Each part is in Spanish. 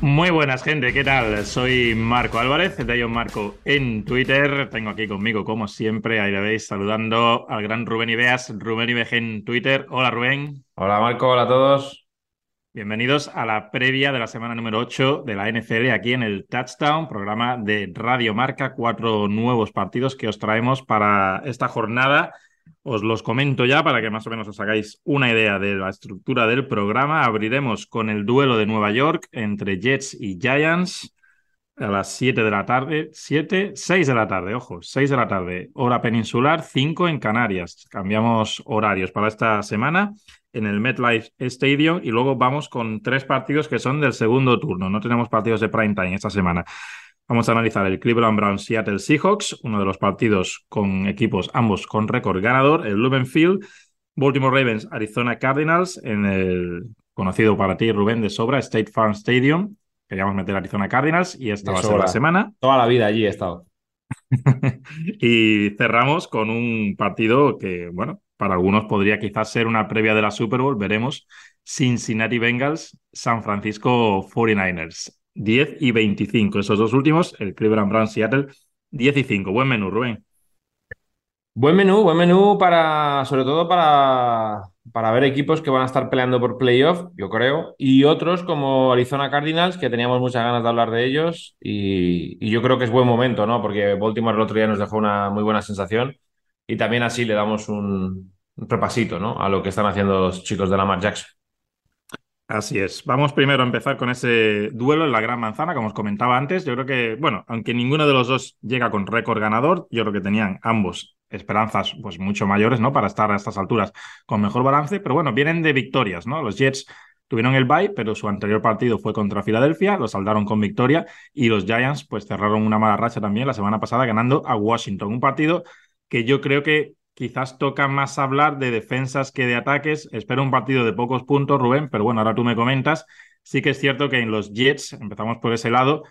Muy buenas, gente. ¿Qué tal? Soy Marco Álvarez, de Ion Marco en Twitter. Tengo aquí conmigo, como siempre, ahí le veis, saludando al gran Rubén Ibeas, Rubén Ibeas en Twitter. Hola, Rubén. Hola, Marco. Hola a todos. Bienvenidos a la previa de la semana número 8 de la NFL aquí en el Touchdown, programa de Radio Marca. Cuatro nuevos partidos que os traemos para esta jornada os los comento ya para que más o menos os hagáis una idea de la estructura del programa. Abriremos con el duelo de Nueva York entre Jets y Giants a las 7 de la tarde. 7, 6 de la tarde, ojo, 6 de la tarde, hora peninsular, 5 en Canarias. Cambiamos horarios para esta semana en el MetLife Stadium y luego vamos con tres partidos que son del segundo turno. No tenemos partidos de prime time esta semana. Vamos a analizar el Cleveland Browns Seattle Seahawks, uno de los partidos con equipos ambos con récord ganador, el Lumen Field, Baltimore Ravens Arizona Cardinals en el conocido para ti Rubén de sobra State Farm Stadium. Queríamos meter Arizona Cardinals y esta va a ser la semana. Toda la vida allí he estado. y cerramos con un partido que, bueno, para algunos podría quizás ser una previa de la Super Bowl, veremos. Cincinnati Bengals, San Francisco 49ers. 10 y 25. Esos dos últimos, el Cleveland Browns Seattle, 10 y 5. Buen menú, Rubén. Buen menú, buen menú para, sobre todo para, para ver equipos que van a estar peleando por playoff, yo creo, y otros como Arizona Cardinals, que teníamos muchas ganas de hablar de ellos, y, yo creo que es buen momento, ¿no? Porque Baltimore el otro día nos dejó una muy buena sensación, y también así le damos un, un repasito, ¿no? A lo que están haciendo los chicos de Lamar Jackson. Así es. Vamos primero a empezar con ese duelo en la Gran Manzana, como os comentaba antes. Yo creo que, bueno, aunque ninguno de los dos llega con récord ganador, yo creo que tenían ambos esperanzas pues mucho mayores, ¿no? Para estar a estas alturas con mejor balance, pero bueno, vienen de victorias, ¿no? Los Jets tuvieron el bye, pero su anterior partido fue contra Filadelfia, lo saldaron con victoria y los Giants pues cerraron una mala racha también la semana pasada ganando a Washington, un partido que yo creo que Quizás toca más hablar de defensas que de ataques. Espero un partido de pocos puntos, Rubén, pero bueno, ahora tú me comentas. Sí que es cierto que en los Jets, empezamos por ese lado,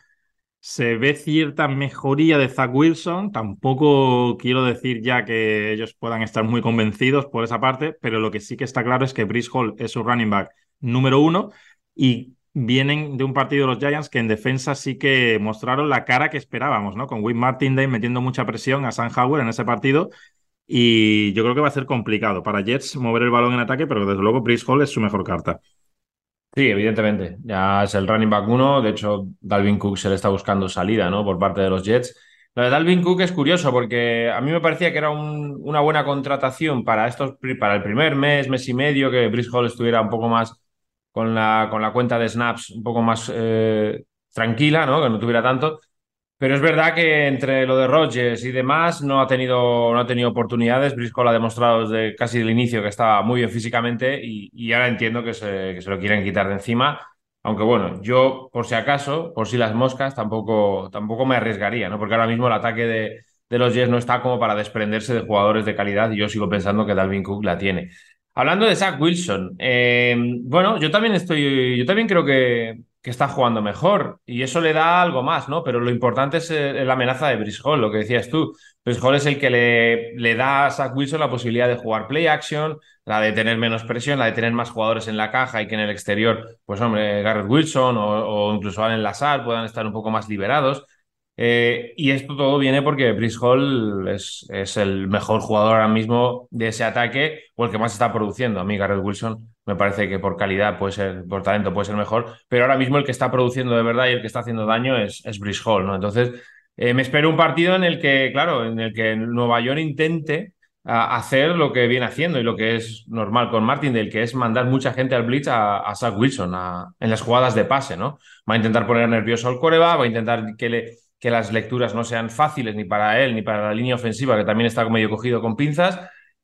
se ve cierta mejoría de Zach Wilson. Tampoco quiero decir ya que ellos puedan estar muy convencidos por esa parte, pero lo que sí que está claro es que Brice Hall es su running back número uno y vienen de un partido de los Giants que en defensa sí que mostraron la cara que esperábamos, ¿no? Con Will Martindale metiendo mucha presión a San Howard en ese partido y yo creo que va a ser complicado para Jets mover el balón en ataque, pero desde luego Brice Hall es su mejor carta. Sí, evidentemente. Ya es el running back uno. De hecho, Dalvin Cook se le está buscando salida, ¿no? Por parte de los Jets. Lo de Dalvin Cook es curioso porque a mí me parecía que era una buena contratación para estos para el primer mes, mes y medio, que Brice Hall estuviera un poco más con la, con la cuenta de snaps un poco más eh, tranquila, ¿no? Que no tuviera tanto. Pero es verdad que entre lo de Rodgers y demás no ha tenido, no ha tenido oportunidades. Briscoe ha demostrado desde casi el inicio que estaba muy bien físicamente y, ahora entiendo que se, que se, lo quieren quitar de encima. Aunque bueno, yo por si acaso, por si las moscas, tampoco, tampoco me arriesgaría, ¿no? Porque ahora mismo el ataque de, de los Jets no está como para desprenderse de jugadores de calidad y yo sigo pensando que Dalvin Cook la tiene. Hablando de Zach Wilson, eh, bueno, yo también estoy, yo también creo que, que está jugando mejor y eso le da algo más, ¿no? Pero lo importante es eh, la amenaza de Brice lo que decías tú. Brice es el que le, le da a Zach Wilson la posibilidad de jugar play action, la de tener menos presión, la de tener más jugadores en la caja y que en el exterior, pues hombre, Garrett Wilson o, incluso Allen Lazar puedan estar un poco más liberados. Eh, y esto todo viene porque Brice Hall es, es, el mejor jugador ahora mismo de ese ataque o el que más está produciendo. A mí, Garrett Wilson, me parece que por calidad puede ser, por talento puede ser mejor, pero ahora mismo el que está produciendo de verdad y el que está haciendo daño es, es Brice Hall, ¿no? Entonces, eh, me espero un partido en el que, claro, en el que Nueva York intente hacer lo que viene haciendo y lo que es normal con Martin, del que es mandar mucha gente al blitz a, a Zach Wilson en las jugadas de pase, ¿no? Va a intentar poner nervioso al coreba, va a intentar que, le, que las lecturas no sean fáciles ni para él ni para la línea ofensiva, que también está medio cogido con pinzas,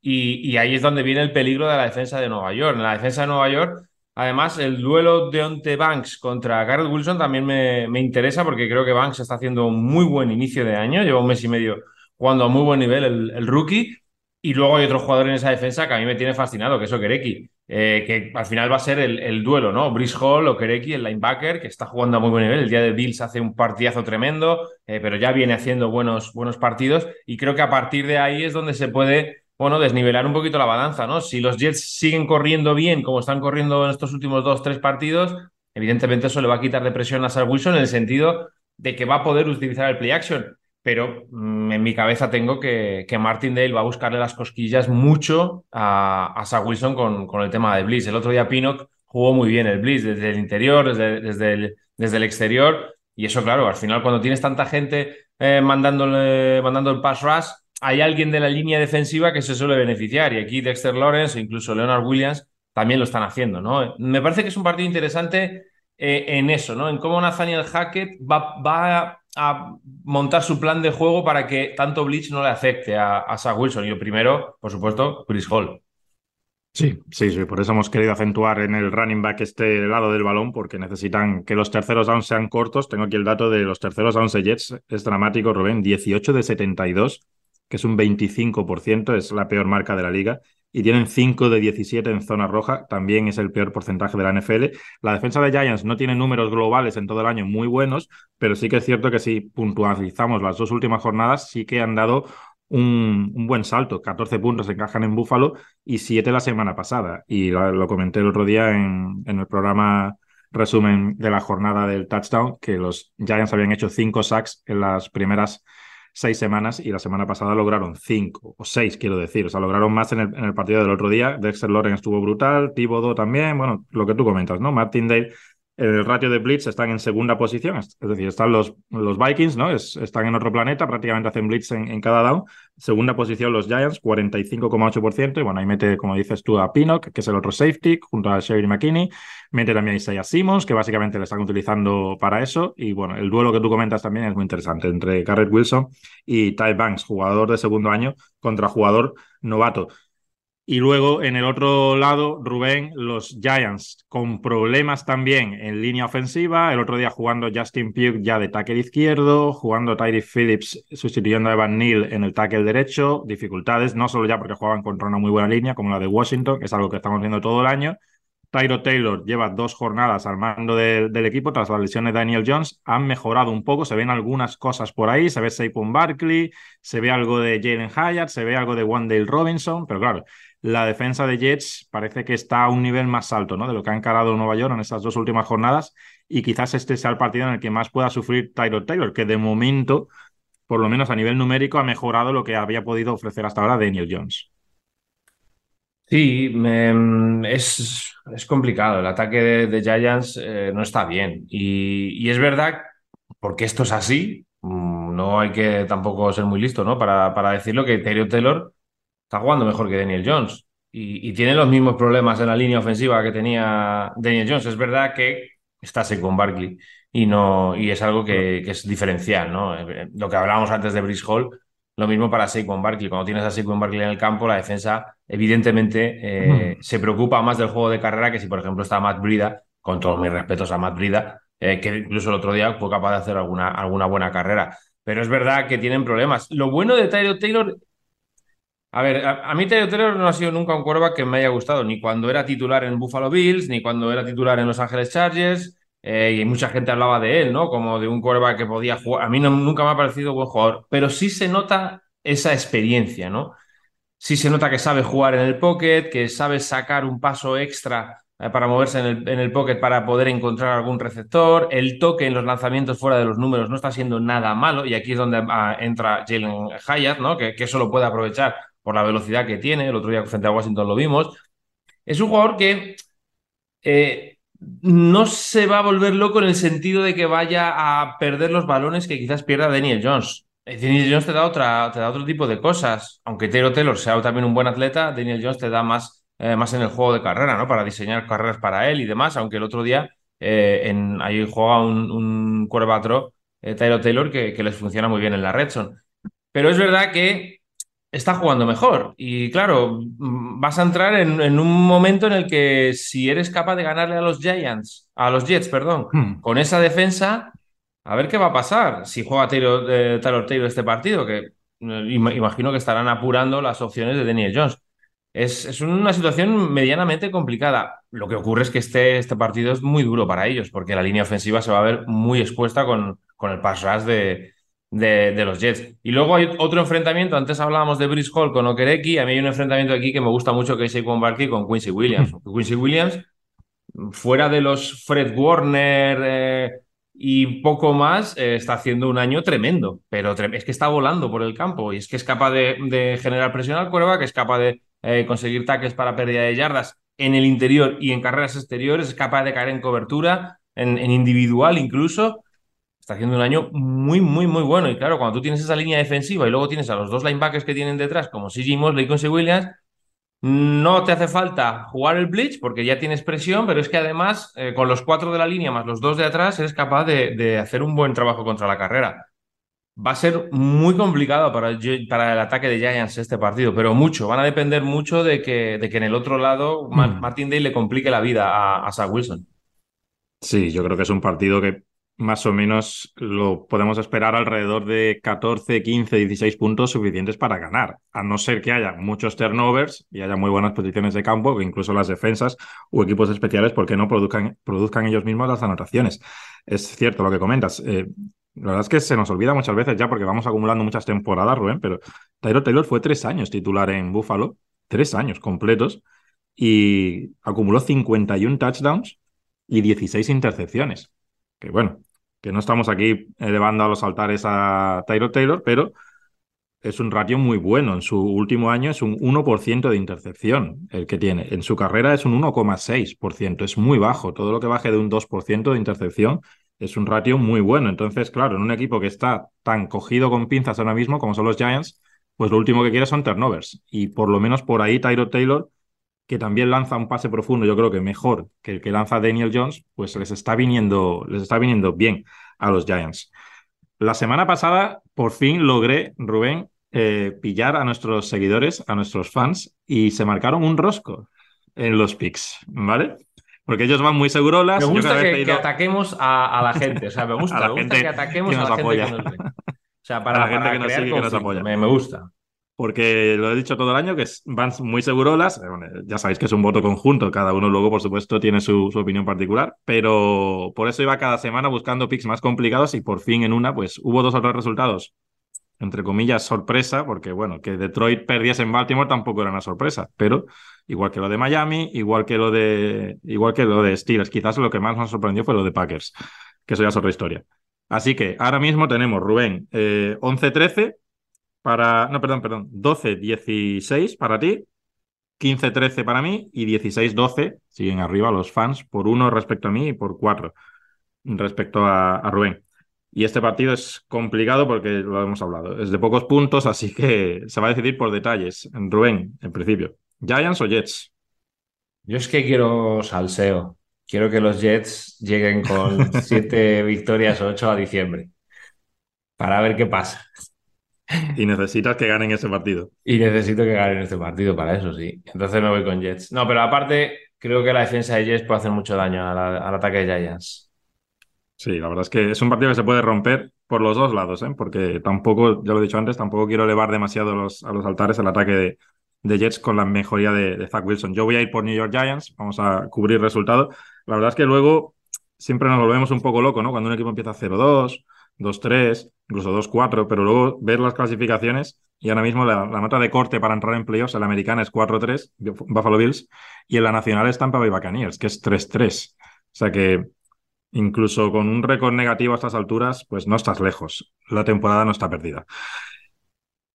y, ahí es donde viene el peligro de la defensa de Nueva York. En la defensa de Nueva York, además, el duelo de Onte Banks contra Garrett Wilson también me, me, interesa porque creo que Banks está haciendo un muy buen inicio de año. Lleva un mes y medio jugando a muy buen nivel el, rookie. Y luego hay otro jugador en esa defensa que a mí me tiene fascinado, que es Okereki. Eh, que al final va a ser el, duelo, ¿no? Brice Hall, Okereki, el linebacker, que está jugando a muy buen nivel. El día de Bills hace un partidazo tremendo, eh, pero ya viene haciendo buenos, buenos partidos. Y creo que a partir de ahí es donde se puede bueno, desnivelar un poquito la balanza, ¿no? Si los Jets siguen corriendo bien, como están corriendo en estos últimos dos, tres partidos, evidentemente eso le va a quitar de presión a Zach Wilson en el sentido de que va a poder utilizar el play action. Pero mm, en mi cabeza tengo que, que Martindale va a buscarle las cosquillas mucho a, a Zach Wilson con, con el tema de Blitz. El otro día Pinnock jugó muy bien el Blitz desde el interior, desde, desde, el, desde el exterior. Y eso, claro, al final cuando tienes tanta gente eh, mandándole, mandando el pass rush, hay alguien de la línea defensiva que se suele beneficiar. Y aquí Dexter Lawrence o incluso Leonard Williams también lo están haciendo, ¿no? Me parece que es un partido interesante eh, en eso, ¿no? En cómo Nathaniel Hackett va, va, a montar su plan de juego para que tanto Bleach no le afecte a, a Zach Wilson. Y lo primero, por supuesto, Chris Hall. Sí, sí, sí, por eso hemos querido acentuar en el running back este lado del balón, porque necesitan que los terceros downs sean cortos. Tengo aquí el dato de los terceros downs de Jets, es dramático, Rubén, 18 de 72, que es un 25%, es la peor marca de la liga, y tienen 5 de 17 en zona roja, también es el peor porcentaje de la NFL. La defensa de Giants no tiene números globales en todo el año muy buenos, pero sí que es cierto que si puntualizamos las dos últimas jornadas, sí que han dado un, buen salto. 14 puntos encajan en Búfalo y 7 la semana pasada. Y lo, lo comenté el otro día en, en, el programa resumen de la jornada del touchdown, que los Giants habían hecho 5 sacks en las primeras seis semanas y la semana pasada lograron cinco o seis, quiero decir. O sea, lograron más en el, en el partido del otro día. Dexter Loren estuvo brutal, Thibodeau también. Bueno, lo que tú comentas, ¿no? Martindale el ratio de blitz están en segunda posición, es decir, están los, los Vikings, ¿no? Es, están en otro planeta, prácticamente hacen blitz en, en cada down. Segunda posición los Giants, 45,8%, y bueno, ahí mete, como dices tú, a Pinnock, que es el otro safety, junto a Sherry McKinney, mete también a Isaiah Simmons, que básicamente le están utilizando para eso, y bueno, el duelo que tú comentas también es muy interesante, entre Garrett Wilson y Ty Banks, jugador de segundo año contra jugador novato. Y luego en el otro lado, Rubén, los Giants con problemas también en línea ofensiva. El otro día jugando Justin Pugh ya de tackle izquierdo, jugando Tyree Phillips sustituyendo a Evan Neal en el tackle derecho. Dificultades, no solo ya porque jugaban contra una muy buena línea como la de Washington, que es algo que estamos viendo todo el año. Tyro Taylor lleva dos jornadas al mando de, del equipo tras las lesiones de Daniel Jones. Han mejorado un poco, se ven algunas cosas por ahí. Se ve Saquon Barkley, se ve algo de Jalen Hyatt, se ve algo de Wandale Robinson, pero claro, la defensa de Jets parece que está a un nivel más alto ¿no? de lo que ha encarado Nueva York en estas dos últimas jornadas y quizás este sea el partido en el que más pueda sufrir Tyrod Taylor, que de momento, por lo menos a nivel numérico, ha mejorado lo que había podido ofrecer hasta ahora Daniel Jones. Sí, es, es, complicado. El ataque de, Giants eh, no está bien. Y, es verdad, porque esto es así, no hay que tampoco ser muy listo ¿no? para, para decirlo, que Tyrod Taylor está jugando mejor que Daniel Jones y, y, tiene los mismos problemas en la línea ofensiva que tenía Daniel Jones. Es verdad que está con Barkley y, no, y es algo que, que, es diferencial. ¿no? Lo que hablábamos antes de Brice Hall, lo mismo para Saquon Barkley. Cuando tienes a Saquon Barkley en el campo, la defensa evidentemente eh, mm. se preocupa más del juego de carrera que si, por ejemplo, está Matt Brida, con todos mis respetos a Matt Brida, eh, que incluso el otro día fue capaz de hacer alguna, alguna buena carrera. Pero es verdad que tienen problemas. Lo bueno de Tyler Taylor a ver, a, a mí Taylor Taylor no ha sido nunca un quarterback que me haya gustado, ni cuando era titular en Buffalo Bills, ni cuando era titular en Los Ángeles Chargers, eh, y mucha gente hablaba de él, ¿no? Como de un quarterback que podía jugar. A mí no, nunca me ha parecido buen jugador, pero sí se nota esa experiencia, ¿no? Sí se nota que sabe jugar en el pocket, que sabe sacar un paso extra eh, para moverse en el, en el, pocket para poder encontrar algún receptor. El toque en los lanzamientos fuera de los números no está siendo nada malo, y aquí es donde ah, entra Jalen Hyatt, ¿no? Que, que eso lo puede aprovechar por la velocidad que tiene, el otro día frente a Washington lo vimos. Es un jugador que eh, no se va a volver loco en el sentido de que vaya a perder los balones que quizás pierda Daniel Jones. Daniel Jones te da, otra, te da otro tipo de cosas. Aunque Taylor Taylor sea también un buen atleta, Daniel Jones te da más, eh, más en el juego de carrera, ¿no? Para diseñar carreras para él y demás. Aunque el otro día eh, ahí juega un, un eh, Taylor Taylor que, les funciona muy bien en la red zone. Pero es verdad que está jugando mejor. Y claro, vas a entrar en, en, un momento en el que si eres capaz de ganarle a los Giants, a los Jets, perdón, hmm. con esa defensa, a ver qué va a pasar si juega Taylor, eh, Taylor Taylor este partido, que eh, imagino que estarán apurando las opciones de Daniel Jones. Es, es, una situación medianamente complicada. Lo que ocurre es que este, este partido es muy duro para ellos, porque la línea ofensiva se va a ver muy expuesta con, con el pass rush de, de, de, los Jets. Y luego hay otro enfrentamiento, antes hablábamos de Brice Hall con Okereki, a mí hay un enfrentamiento aquí que me gusta mucho que es Saquon Barkley con Quincy Williams. Quincy Williams fuera de los Fred Warner eh, y poco más, eh, está haciendo un año tremendo, pero es que está volando por el campo y es que es capaz de, generar presión al cuerva, que es capaz de eh, conseguir taques para pérdida de yardas en el interior y en carreras exteriores, es capaz de caer en cobertura, en, individual incluso. Está haciendo un año muy, muy, muy bueno. Y claro, cuando tú tienes esa línea defensiva y luego tienes a los dos linebackers que tienen detrás, como CJ Mosley y Williams, no te hace falta jugar el blitz porque ya tienes presión, pero es que además eh, con los cuatro de la línea más los dos de atrás eres capaz de, hacer un buen trabajo contra la carrera. Va a ser muy complicado para, para, el ataque de Giants este partido, pero mucho. Van a depender mucho de que, de que en el otro lado mm. Martin Day le complique la vida a, a Zach Wilson. Sí, yo creo que es un partido que más o menos lo podemos esperar alrededor de 14, 15, 16 puntos suficientes para ganar, a no ser que haya muchos turnovers y haya muy buenas posiciones de campo, que incluso las defensas o equipos especiales, porque no produzcan, produzcan ellos mismos las anotaciones. Es cierto lo que comentas. Eh, la verdad es que se nos olvida muchas veces ya porque vamos acumulando muchas temporadas, Rubén, pero Tyro Taylor fue tres años titular en Buffalo, tres años completos, y acumuló 51 touchdowns y 16 intercepciones que bueno, que no estamos aquí elevando a los altares a Tyro Taylor, pero es un ratio muy bueno. En su último año es un 1% de intercepción el que tiene. En su carrera es un 1,6%. Es muy bajo. Todo lo que baje de un 2% de intercepción es un ratio muy bueno. Entonces, claro, en un equipo que está tan cogido con pinzas ahora mismo como son los Giants, pues lo último que quiere son turnovers. Y por lo menos por ahí Tyro Taylor que también lanza un pase profundo, yo creo que mejor que el que lanza Daniel Jones, pues les está viniendo, les está viniendo bien a los Giants. La semana pasada, por fin logré, Rubén, eh, pillar a nuestros seguidores, a nuestros fans, y se marcaron un rosco en los picks, ¿vale? Porque ellos van muy seguros. Me gusta que, ataquemos a, la gente. O sea, me gusta, me gusta que ataquemos a la gente que nos ve. O sea, para, la gente que nos sigue que nos apoya. me gusta porque lo he dicho todo el año, que van muy segurolas. Eh, ya sabéis que es un voto conjunto, cada uno luego, por supuesto, tiene su, opinión particular, pero por eso iba cada semana buscando picks más complicados y por fin en una, pues hubo dos o tres resultados, entre comillas, sorpresa, porque bueno, que Detroit perdiese en Baltimore tampoco era una sorpresa, pero igual que lo de Miami, igual que lo de, igual que lo de Steelers, quizás lo que más nos sorprendió fue lo de Packers, que eso ya es otra historia. Así que ahora mismo tenemos, Rubén, eh, 11-13 para. No, perdón, perdón. 12-16 para ti, 15-13 para mí y 16-12 siguen arriba los fans por uno respecto a mí y por cuatro respecto a, Rubén. Y este partido es complicado porque lo hemos hablado. Es de pocos puntos, así que se va a decidir por detalles. Rubén, en principio. ¿Giants o Jets? Yo es que quiero salseo. Quiero que los Jets lleguen con siete victorias o ocho a diciembre. Para ver qué pasa. Y necesitas que ganen ese partido. Y necesito que ganen este partido para eso, sí. Entonces me voy con Jets. No, pero aparte, creo que la defensa de Jets puede hacer mucho daño al, ataque de Giants. Sí, la verdad es que es un partido que se puede romper por los dos lados, ¿eh? porque tampoco, ya lo he dicho antes, tampoco quiero elevar demasiado a los, altares el ataque de, Jets con la mejoría de, de Zach Wilson. Yo voy a ir por New York Giants, vamos a cubrir resultado. La verdad es que luego siempre nos volvemos un poco locos, ¿no? Cuando un equipo empieza 0-2 2-3, incluso 2-4, pero luego ver las clasificaciones y ahora mismo la, nota de corte para entrar en playoffs en la americana es 4-3, Buffalo Bills, y en la nacional es Tampa Bay Buccaneers, que es 3-3. O sea que incluso con un récord negativo a estas alturas, pues no estás lejos. La temporada no está perdida.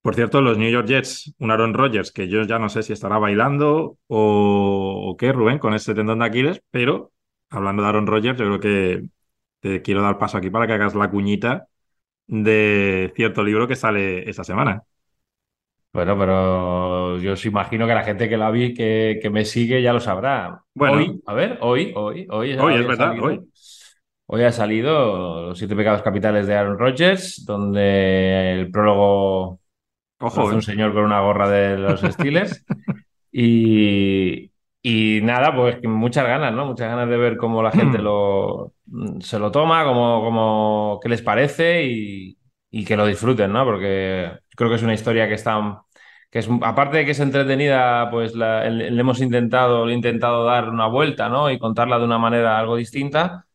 Por cierto, los New York Jets, un Aaron Rodgers, que yo ya no sé si estará bailando o, o qué, Rubén, con este tendón de Aquiles, pero hablando de Aaron Rodgers, yo creo que te quiero dar paso aquí para que hagas la cuñita de cierto libro que sale esta semana. Bueno, pero yo os imagino que la gente que la vi, que, me sigue, ya lo sabrá. Bueno, hoy, a ver, hoy, hoy, hoy. Hoy, es verdad, hoy. Hoy ha salido Los siete pecados capitales de Aaron Rodgers, donde el prólogo Ojo, es un eh. señor con una gorra de los Steelers. y, y nada, pues muchas ganas, ¿no? Muchas ganas de ver cómo la gente lo, se lo toma, cómo, cómo, qué les parece y, que lo disfruten, ¿no? Porque creo que es una historia que está, que es, aparte de que es entretenida, pues le, hemos intentado, le he intentado dar una vuelta, ¿no? Y contarla de una manera algo distinta.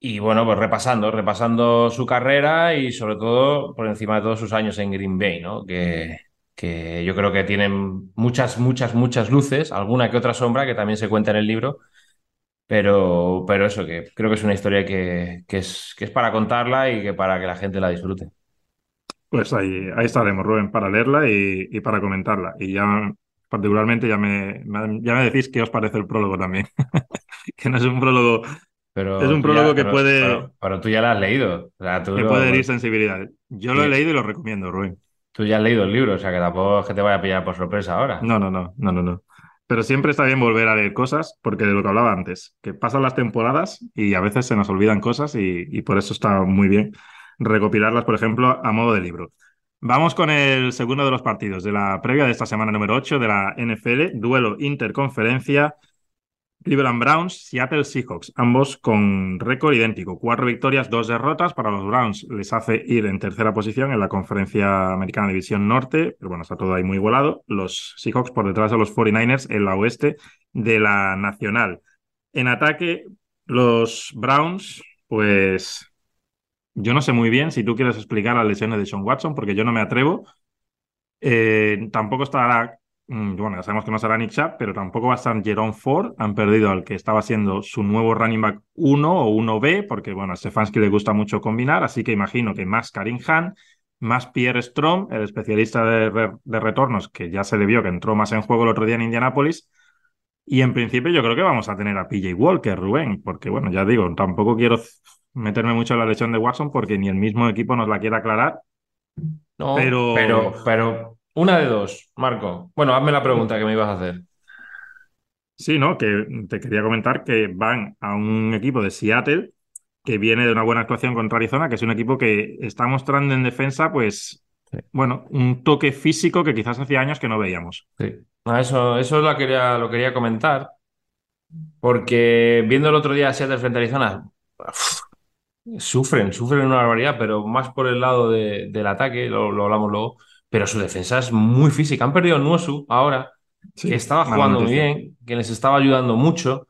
Y bueno, pues repasando, repasando su carrera y sobre todo por encima de todos sus años en Green Bay, ¿no? Que, que yo creo que tienen muchas, muchas, muchas luces, alguna que otra sombra que también se cuenta en el libro, Pero, pero eso, que creo que es una historia que, que, es, que es para contarla y que para que la gente la disfrute. Pues ahí, ahí estaremos, Rubén, para leerla y, y para comentarla. Y ya particularmente ya me, ya me decís qué os parece el prólogo también. que no es un prólogo. Pero es un prólogo ya- que pero- puede, Pero, pero tú ya lo has leído. O sea, tú, que lo- puede herir sensibilidades. Yo lo he leído y lo recomiendo, Rubén. Tú ya has leído el libro, o sea que tampoco es que te vaya a pillar por sorpresa ahora. No, no, no, no, no, no. Pero siempre está bien volver a leer cosas, porque de lo que hablaba antes, que pasan las temporadas y a veces se nos olvidan cosas y, y por eso está muy bien recopilarlas, por ejemplo, a modo de libro. Vamos con el segundo de los partidos de la previa de esta semana número 8 de la NFL, duelo interconferencia. Cleveland Browns, Seattle Seahawks, ambos con récord idéntico. Cuatro victorias, dos derrotas. Para los Browns les hace ir en tercera posición en la conferencia americana División Norte, pero bueno, está todo ahí muy igualado. Los Seahawks por detrás de los 49ers en la oeste de la Nacional. En ataque, los Browns, pues yo no sé muy bien si tú quieres explicar las lesiones de Sean Watson, porque yo no me atrevo. Eh, tampoco estará, bueno, ya sabemos que no será Nick Chubb, pero tampoco va a estar Jerome Ford. Han perdido al que estaba siendo su nuevo running back 1 o 1B, porque bueno, a Stefanski le gusta mucho combinar, así que imagino que más Karim Han, más Pierre Strom, el especialista de, re- de retornos, que ya se le vio que entró más en juego el otro día en Indianapolis. Y en principio yo creo que vamos a tener a PJ Walker, Rubén, porque bueno, ya digo, tampoco quiero meterme mucho en la lesión de Watson porque ni el mismo equipo nos la quiere aclarar. No, Pero- pero, pero una de dos, Marco. Bueno, hazme la pregunta que me ibas a hacer. Sí, ¿no? Que te quería comentar que van a un equipo de Seattle que viene de una buena actuación contra Arizona, que es un equipo que está mostrando en defensa, pues, Sí. bueno, un toque físico que quizás hacía años que no veíamos. Sí. Eso, eso la quería, lo quería comentar, porque viendo el otro día Seattle frente a Arizona, uf, sufren, sufren una barbaridad, pero más por el lado de- del ataque, lo, lo hablamos luego, pero su defensa es muy física. Han perdido a Nuosu ahora, Sí, que estaba jugando muy bien, que les estaba ayudando mucho,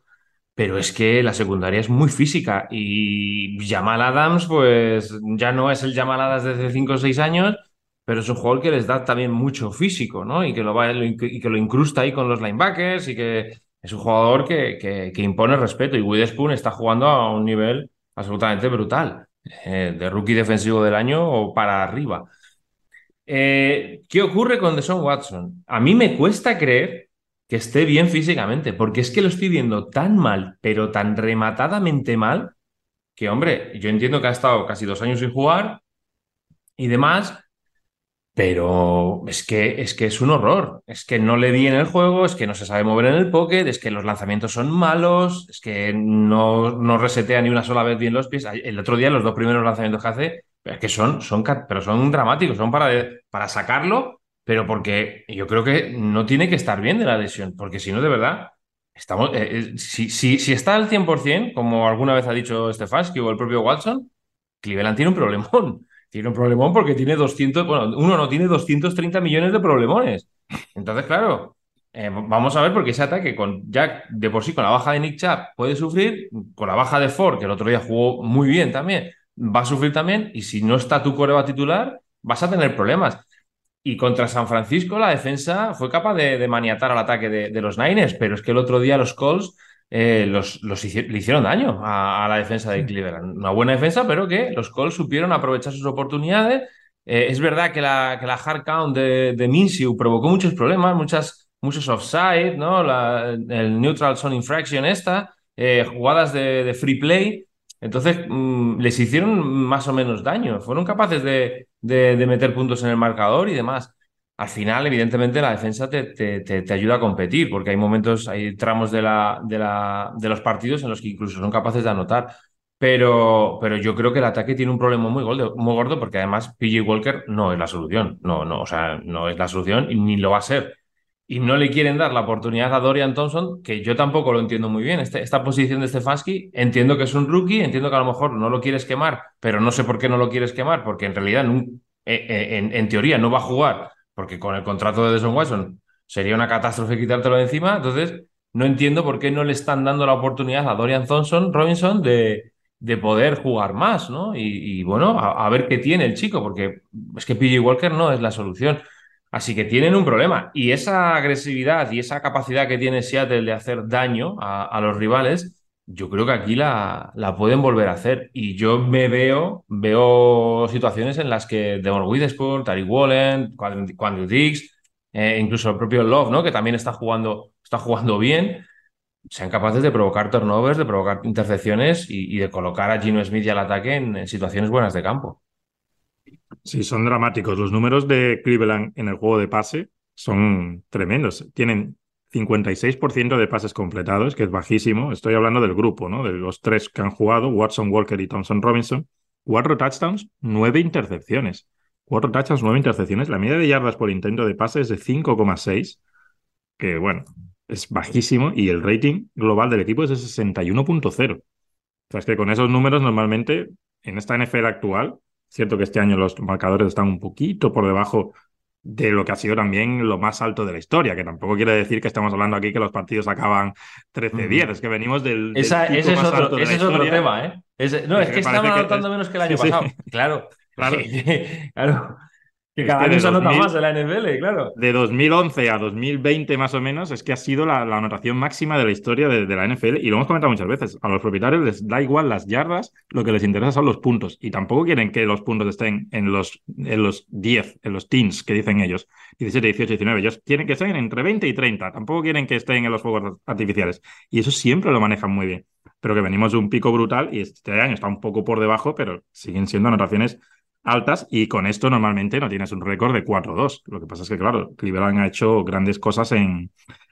pero es que la secundaria es muy física y Jamal Adams, pues ya no es el Jamal Adams de hace 5 o 6 años, pero es un jugador que les da también mucho físico, ¿no? Y que lo, va, y que lo incrusta ahí con los linebackers y que es un jugador que, que- que impone respeto y Witherspoon está jugando a un nivel absolutamente brutal, eh, de rookie defensivo del año o para arriba. Eh, ¿qué ocurre con Deshaun Watson? A mí me cuesta creer que esté bien físicamente, porque es que lo estoy viendo tan mal, pero tan rematadamente mal, que hombre, yo entiendo que ha estado casi dos años sin jugar y demás, pero es que, es que es un horror. Es que no le vi en el juego, es que no se sabe mover en el pocket, es que los lanzamientos son malos, es que no, no resetea ni una sola vez bien los pies. El otro día los dos primeros lanzamientos que hace, es que son, son, pero son dramáticos, son para, para sacarlo, pero porque yo creo que no tiene que estar bien de la lesión, porque si no, de verdad, estamos, eh, eh, si, si, si está al 100%, como alguna vez ha dicho Stefanski o el propio Watson, Cleveland tiene un problemón. Tiene un problemón porque tiene 200, bueno, uno no tiene 230 millones de problemones. Entonces, claro, eh, vamos a ver porque ese ataque con ya de por sí con la baja de Nick Chubb puede sufrir, con la baja de Ford, que el otro día jugó muy bien también, va a sufrir también, y si no está tu coreba titular, vas a tener problemas. Y contra San Francisco la defensa fue capaz de, de maniatar al ataque de, de los Niners, pero es que el otro día los Colts eh, los, los hici- le hicieron daño a, a la defensa de Cleveland. Una buena defensa, pero que los Colts supieron aprovechar sus oportunidades. Eh, es verdad que la, que la hard count de, de Minshew provocó muchos problemas, muchas, muchos offside, ¿no? La- el neutral zone infraction esta, eh, jugadas de, de free play. Entonces, mm, les hicieron más o menos daño. Fueron capaces de, de- meter puntos en el marcador y demás. Al final, evidentemente, la defensa te, te- te- ayuda a competir, porque hay momentos, hay tramos de, la, la- de los partidos en los que incluso son capaces de anotar. Pero, pero yo creo que el ataque tiene un problema muy gordo, muy gordo porque además PJ Walker no es la solución. No, no, o sea, no es la solución y ni lo va a ser. Y no le quieren dar la oportunidad a Dorian Thompson, que yo tampoco lo entiendo muy bien. Este- esta posición de Stefanski, entiendo que es un rookie, entiendo que a lo mejor no lo quieres quemar, pero no sé por qué no lo quieres quemar, porque en realidad, nun- eh, eh, en, en teoría, no va a jugar, porque con el contrato de Deshaun Watson sería una catástrofe quitártelo de encima. Entonces, no entiendo por qué no le están dando la oportunidad a Dorian Thompson, Robinson, de, de poder jugar más, ¿no? Y, y, bueno, a, a ver qué tiene el chico, porque es que PJ Walker no es la solución. Así que tienen un problema. Y esa agresividad y esa capacidad que tiene Seattle de hacer daño a, los rivales yo creo que aquí la, pueden volver a hacer. Y yo me veo, veo situaciones en las que Demon Witherspoon, Tariq Wallen, Quandre Diggs, eh, incluso el propio Love, ¿no? Que también está jugando, está jugando bien, sean capaces de provocar turnovers, de provocar intercepciones y, de colocar a Gino Smith y al ataque en, situaciones buenas de campo. Sí, son dramáticos. Los números de Cleveland en el juego de pase son tremendos. Tienen 56% de pases completados, que es bajísimo. Estoy hablando del grupo, ¿no? De los tres que han jugado, Watson, Walker y Thompson Robinson. Cuatro touchdowns, nueve intercepciones. Cuatro touchdowns, nueve intercepciones. La media de yardas por intento de pase es de 5,6, que bueno, es bajísimo. Y el rating global del equipo es de 61.0. O sea, es que con esos números normalmente en esta NFL actual, cierto que este año los marcadores están un poquito por debajo de lo que ha sido también lo más alto de la historia, que tampoco quiere decir que estamos hablando aquí que los partidos acaban 13-10, es que venimos del... ese es, otro, ese es otro, tema, ¿eh? no, es, que, estamos anotando menos que el año pasado. Claro, claro. claro. Que cada año se anota más en la NFL, claro. De 2011 a 2020 más o menos es que ha sido la, anotación máxima de la historia de, la NFL y lo hemos comentado muchas veces. A los propietarios les da igual las yardas, lo que les interesa son los puntos y tampoco quieren que los puntos estén en los, en los 10, en los teens que dicen ellos, 17, 18, 19. Ellos quieren que estén entre 20 y 30, tampoco quieren que estén en los fuegos artificiales y eso siempre lo manejan muy bien. Pero que venimos de un pico brutal y este año está un poco por debajo, pero siguen siendo anotaciones altas y con esto normalmente no tienes un récord de 4-2. Lo que pasa es que, claro, Cleveland ha hecho grandes cosas en,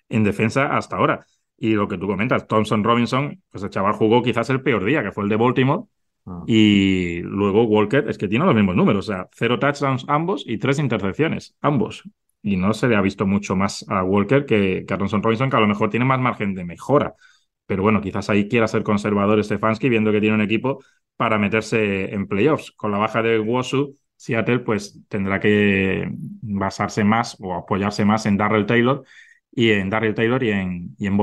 en defensa hasta ahora. Y lo que tú comentas, Thompson Robinson, pues el chaval jugó quizás el peor día, que fue el de Baltimore. Ah. Y luego Walker es que tiene los mismos números, o sea, cero touchdowns ambos y tres intercepciones, ambos. Y no se le ha visto mucho más a Walker que, que a Thompson Robinson, que a lo mejor tiene más margen de mejora. Pero bueno, quizás ahí quiera ser conservador Stefanski, viendo que tiene un equipo para meterse en playoffs. Con la baja de Wosu, Seattle pues tendrá que basarse más o apoyarse más en Darrell Taylor y en Darrell Taylor y en, y en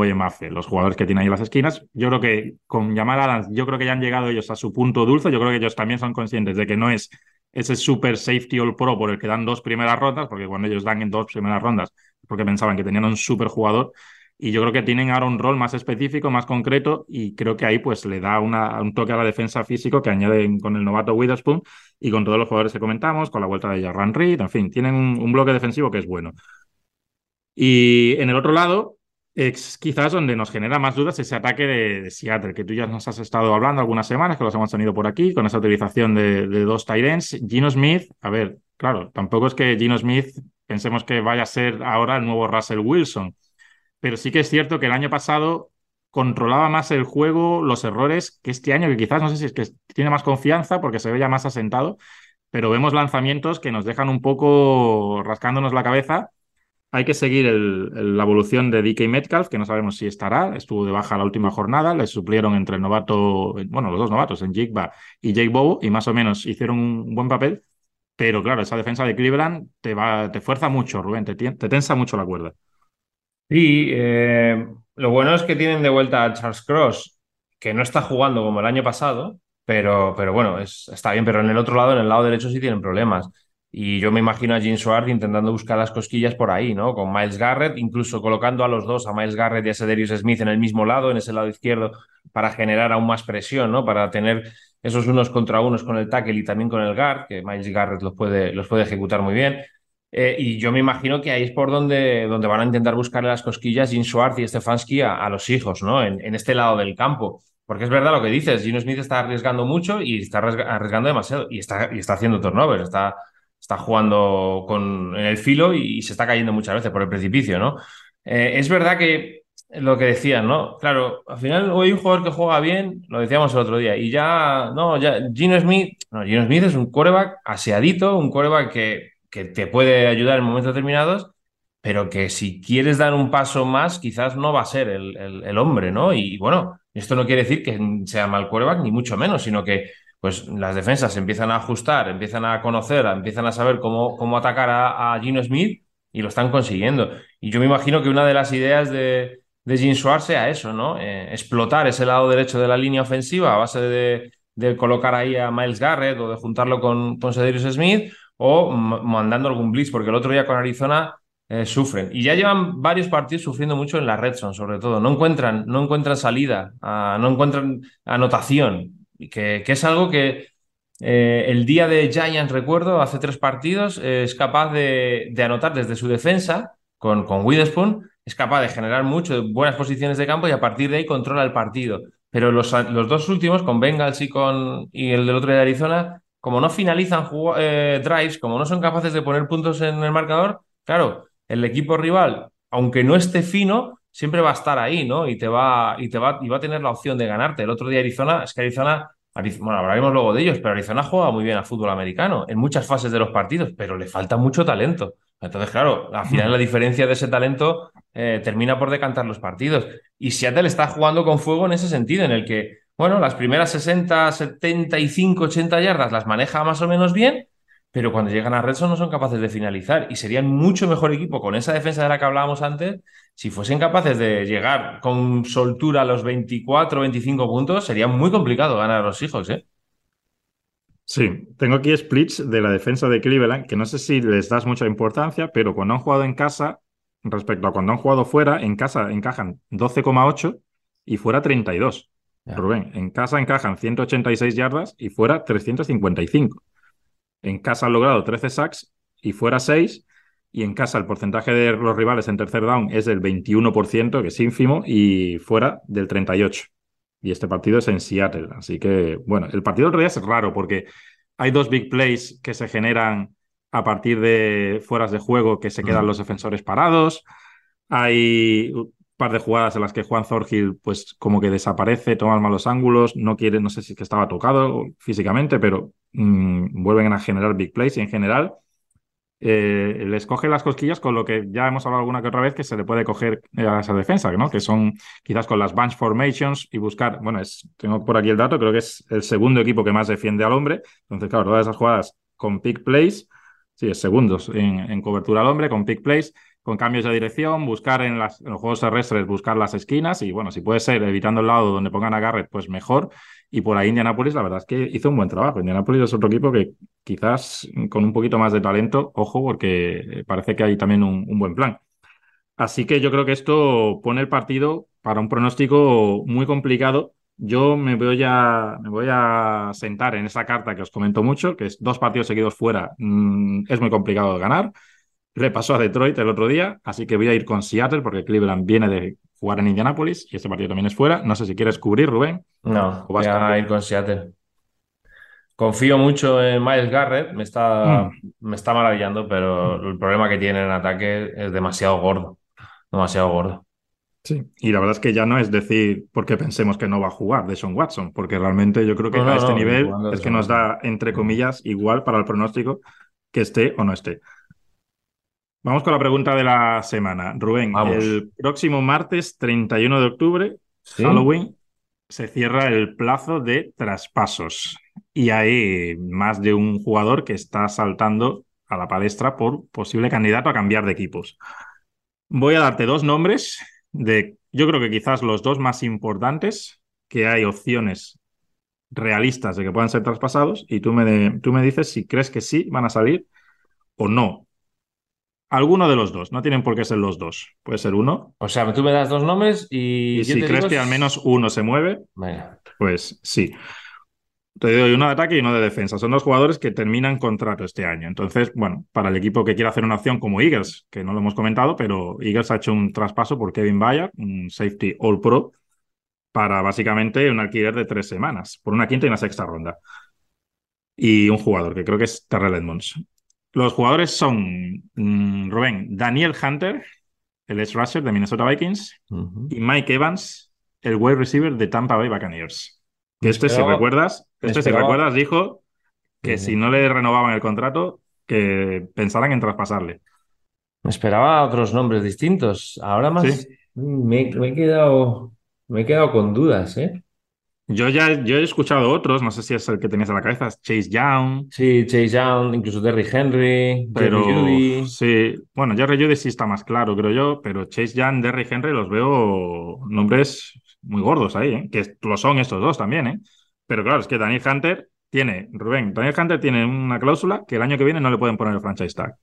los jugadores que tiene ahí en las esquinas. Yo creo que con Jamal Adams, yo creo que ya han llegado ellos a su punto dulce. Yo creo que ellos también son conscientes de que no es ese super safety all pro por el que dan dos primeras rondas, porque cuando ellos dan en dos primeras rondas, porque pensaban que tenían un super jugador, y yo creo que tienen ahora un rol más específico, más concreto, y creo que ahí pues le da una, un toque a la defensa físico que añaden con el novato Witherspoon y con todos los jugadores que comentamos, con la vuelta de Jarran Reed, en fin, tienen un, bloque defensivo que es bueno. Y en el otro lado, es quizás donde nos genera más dudas ese ataque de, Seattle, que tú ya nos has estado hablando algunas semanas, que los hemos tenido por aquí, con esa utilización de, de dos Tyrants. Gino Smith, a ver, claro, tampoco es que Gino Smith pensemos que vaya a ser ahora el nuevo Russell Wilson pero sí que es cierto que el año pasado controlaba más el juego, los errores, que este año, que quizás no sé si es que tiene más confianza porque se ve ya más asentado, pero vemos lanzamientos que nos dejan un poco rascándonos la cabeza. Hay que seguir la evolución de DK Metcalf, que no sabemos si estará, estuvo de baja la última jornada, le suplieron entre el novato, bueno, los dos novatos, en Jigba y Jake Bobo, y más o menos hicieron un buen papel, pero claro, esa defensa de Cleveland te, va, te fuerza mucho, Rubén, te tensa mucho la cuerda. Sí, eh, lo bueno es que tienen de vuelta a Charles Cross, que no está jugando como el año pasado, pero, pero bueno, está bien, pero en el otro lado, en el lado derecho, sí tienen problemas. Y yo me imagino a Jim Swart intentando buscar las cosquillas por ahí, ¿no? Con Miles Garrett, incluso colocando a los dos, a Miles Garrett y a Cedarius Smith en el mismo lado, en ese lado izquierdo, para generar aún más presión, ¿no? Para tener esos unos contra unos con el tackle y también con el guard, que Miles Garrett los puede, los puede ejecutar muy bien. Eh, y yo me imagino que ahí es por donde, donde van a intentar buscarle las cosquillas Jim Schwartz y Stefanski a, los hijos, ¿no? En, este lado del campo. Porque es verdad lo que dices, Gino Smith está arriesgando mucho y está arriesgando demasiado y está, y está haciendo turnover, está, está jugando con, en el filo y, se está cayendo muchas veces por el precipicio, ¿no? Eh, es verdad que lo que decían, ¿no? Claro, al final hoy hay un jugador que juega bien, lo decíamos el otro día, y ya, no, ya, Gino Smith, no, Gino Smith es un coreback aseadito, un coreback que que te puede ayudar en momentos determinados, pero que si quieres dar un paso más, quizás no va a ser el, hombre, ¿no? Y, bueno, esto no quiere decir que sea mal quarterback, ni mucho menos, sino que pues las defensas empiezan a ajustar, empiezan a conocer, empiezan a saber cómo, cómo atacar a, Gino Smith y lo están consiguiendo. Y yo me imagino que una de las ideas de, de Jim Schwartz sea eso, ¿no? Eh, explotar ese lado derecho de la línea ofensiva a base de, colocar ahí a Miles Garrett o de juntarlo con, con Smith o mandando algún blitz, porque el otro día con Arizona eh, sufren. Y ya llevan varios partidos sufriendo mucho en la red sobre todo. No encuentran, no encuentran salida, ah, no encuentran anotación. Que, que es algo que eh, el día de Giants, recuerdo, hace tres partidos, es capaz de, anotar desde su defensa con, con Witherspoon, es capaz de generar mucho, buenas posiciones de campo y a partir de ahí controla el partido. Pero los, los dos últimos, con Bengals y, con, y el del otro de Arizona, como no finalizan eh, drives, como no son capaces de poner puntos en el marcador, claro, el equipo rival, aunque no esté fino, siempre va a estar ahí, ¿no? Y te va, y te va, y va a tener la opción de ganarte. El otro día Arizona, es que Arizona bueno, hablaremos luego de ellos, pero Arizona juega muy bien al fútbol americano en muchas fases de los partidos, pero le falta mucho talento. Entonces, claro, al final la diferencia de ese talento eh, termina por decantar los partidos. Y Seattle está jugando con fuego en ese sentido, en el que, bueno, las primeras 60, 75, 80 yardas las maneja más o menos bien, pero cuando llegan a Redson no son capaces de finalizar y serían mucho mejor equipo con esa defensa de la que hablábamos antes. Si fuesen capaces de llegar con soltura a los 24 25 puntos, sería muy complicado ganar a los hijos, ¿eh? Sí, tengo aquí splits de la defensa de Cleveland, que no sé si les das mucha importancia, pero cuando han jugado en casa, respecto a cuando han jugado fuera, en casa encajan 12,8 y fuera 32. Rubén, en casa encajan 186 yardas y fuera 355. En casa han logrado 13 sacks y fuera 6. Y en casa el porcentaje de los rivales en tercer down es del 21%, que es ínfimo, y fuera del 38%. Y este partido es en Seattle. Así que, bueno, el partido en realidad es raro porque hay dos big plays que se generan a partir de fueras de juego que se quedan los defensores parados. Hay par de jugadas en las que Juan Thorhill, pues como que desaparece, toma malos ángulos, no quiere, no sé si es que estaba tocado físicamente, pero Mm, vuelven a generar big plays y en general eh, les coge las cosquillas con lo que ya hemos hablado alguna que otra vez que se le puede coger a esa defensa, ¿no? Que son quizás con las bunch formations y buscar, bueno, es, tengo por aquí el dato, creo que es el segundo equipo que más defiende al hombre. Entonces, claro, todas esas jugadas con pick plays, sí, es segundos en, en cobertura al hombre, con pick plays, con cambios de dirección, buscar en, las, en, los juegos terrestres, buscar las esquinas y bueno, si puede ser evitando el lado donde pongan a pues mejor. Y por ahí Indianapolis, la verdad es que hizo un buen trabajo. Indianapolis es otro equipo que quizás con un poquito más de talento, ojo, porque parece que hay también un, buen plan. Así que yo creo que esto pone el partido para un pronóstico muy complicado. Yo me voy a, me voy a sentar en esa carta que os comento mucho, que es dos partidos seguidos fuera, mm, es muy complicado de ganar. Le pasó a Detroit el otro día, así que voy a ir con Seattle porque Cleveland viene de jugar en Indianapolis y este partido también es fuera. No sé si quieres cubrir, Rubén. No, voy a ir con Seattle. Confío mucho en Miles Garrett, me está, mm. me está maravillando, pero el problema que tiene en ataque es demasiado gordo. Demasiado gordo. Sí, y la verdad es que ya no es decir porque pensemos que no va a jugar de Sean Watson, porque realmente yo creo que a este nivel es que nos da, entre comillas, igual para el pronóstico que esté o no esté. Vamos con la pregunta de la semana. Rubén, el próximo martes 31 de octubre, Halloween, se cierra el plazo de traspasos y hay más de un jugador que está saltando a la palestra por posible candidato a cambiar de equipos. Voy a darte dos nombres de, yo creo que quizás los dos más importantes, que hay opciones realistas de que puedan ser traspasados y tú me, tú me dices si crees que sí van a salir o no. Alguno de los dos, no tienen por qué ser los dos. Puede ser uno. O sea, tú me das dos nombres y. Y si crees que al menos uno se mueve, pues sí. Te doy uno de ataque y uno de defensa. Son dos jugadores que terminan contrato este año. Entonces, bueno, para el equipo que quiera hacer una opción como Eagles, que no lo hemos comentado, pero Eagles ha hecho un traspaso por Kevin Bayard, un safety all pro, para básicamente un alquiler de tres semanas, por una quinta y una sexta ronda. Y un jugador que creo que es Terrell Edmonds. Los jugadores son mm, Rubén, Daniel Hunter, el ex rusher de Minnesota Vikings, y Mike Evans, el wide receiver de Tampa Bay Buccaneers. Que este, si recuerdas, este, si recuerdas, dijo que si no le renovaban el contrato, que pensaran en traspasarle. Me esperaba otros nombres distintos. Ahora más me, me, he quedado, me he quedado con dudas, ¿eh? Yo ya yo he escuchado otros, no sé si es el que tenías en la cabeza, Chase Young. Sí, Chase Young, incluso Derry Henry, pero Judy. Sí, bueno, Jerry Judy sí está más claro, creo yo, pero Chase Young, Derry Henry los veo nombres muy gordos ahí, ¿eh? que lo son estos dos también, ¿eh? Pero claro, es que Daniel Hunter tiene, Rubén, Daniel Hunter tiene una cláusula que el año que viene no le pueden poner el franchise tag.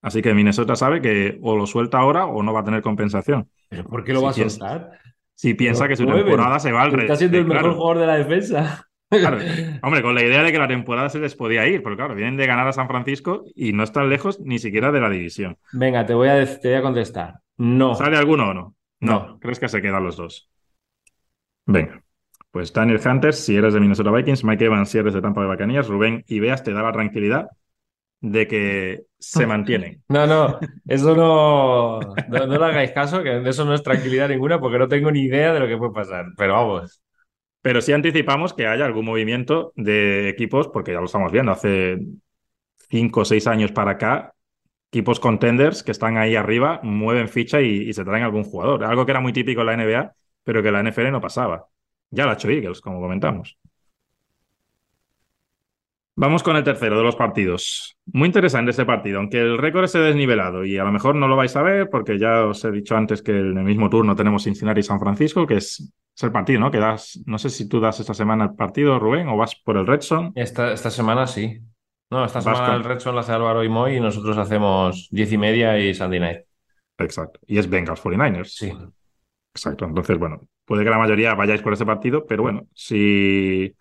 Así que Minnesota sabe que o lo suelta ahora o no va a tener compensación. ¿Pero por qué lo va a soltar? Si piensa que su temporada se va al Está siendo el mejor jugador de la defensa. Hombre, con la idea de que la temporada se les podía ir, porque claro, vienen de ganar a San Francisco y no están lejos ni siquiera de la división. Venga, te voy a, te voy a contestar. No. ¿Sale alguno o no? No. ¿Crees que se quedan los dos? Venga. Pues Daniel Hunter, si eres de Minnesota Vikings, Mike Evans, si eres de Tampa de Bacanías, Rubén y Beas te da la tranquilidad de que se mantienen. No, no, eso no, no, no, le hagáis caso, que eso no es tranquilidad ninguna porque no tengo ni idea de lo que puede pasar, pero vamos. Pero sí anticipamos que haya algún movimiento de equipos, porque ya lo estamos viendo, hace cinco o seis años para acá, equipos contenders que están ahí arriba mueven ficha y, se traen algún jugador. Algo que era muy típico en la NBA, pero que la NFL no pasaba. Ya lo ha hecho Eagles, como comentamos. Vamos con el tercero de los partidos. Muy interesante este partido, aunque el récord esté desnivelado y a lo mejor no lo vais a ver porque ya os he dicho antes que en el mismo turno tenemos Cincinnati y San Francisco, que es, el partido, ¿no? Que das, no sé si tú das esta semana el partido, Rubén, o vas por el Redson. Esta, esta semana sí. No, esta semana el Redson lo hace Álvaro y Moy y nosotros hacemos diez y media y Sunday Night. Exacto. Y es Bengals 49ers. Sí. Exacto. Entonces, bueno, puede que la mayoría vayáis por ese partido, pero bueno, si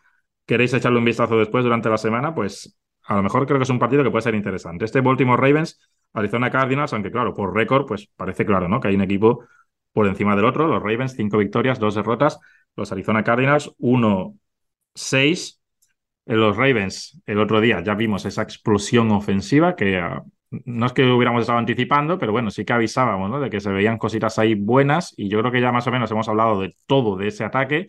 queréis echarle un vistazo después durante la semana, pues a lo mejor creo que es un partido que puede ser interesante. Este Baltimore Ravens, Arizona Cardinals, aunque claro, por récord, pues parece claro, ¿no? Que hay un equipo por encima del otro. Los Ravens, cinco victorias, dos derrotas. Los Arizona Cardinals, uno, seis. En los Ravens, el otro día ya vimos esa explosión ofensiva que ah, no es que hubiéramos estado anticipando, pero bueno, sí que avisábamos, ¿no? De que se veían cositas ahí buenas y yo creo que ya más o menos hemos hablado de todo de ese ataque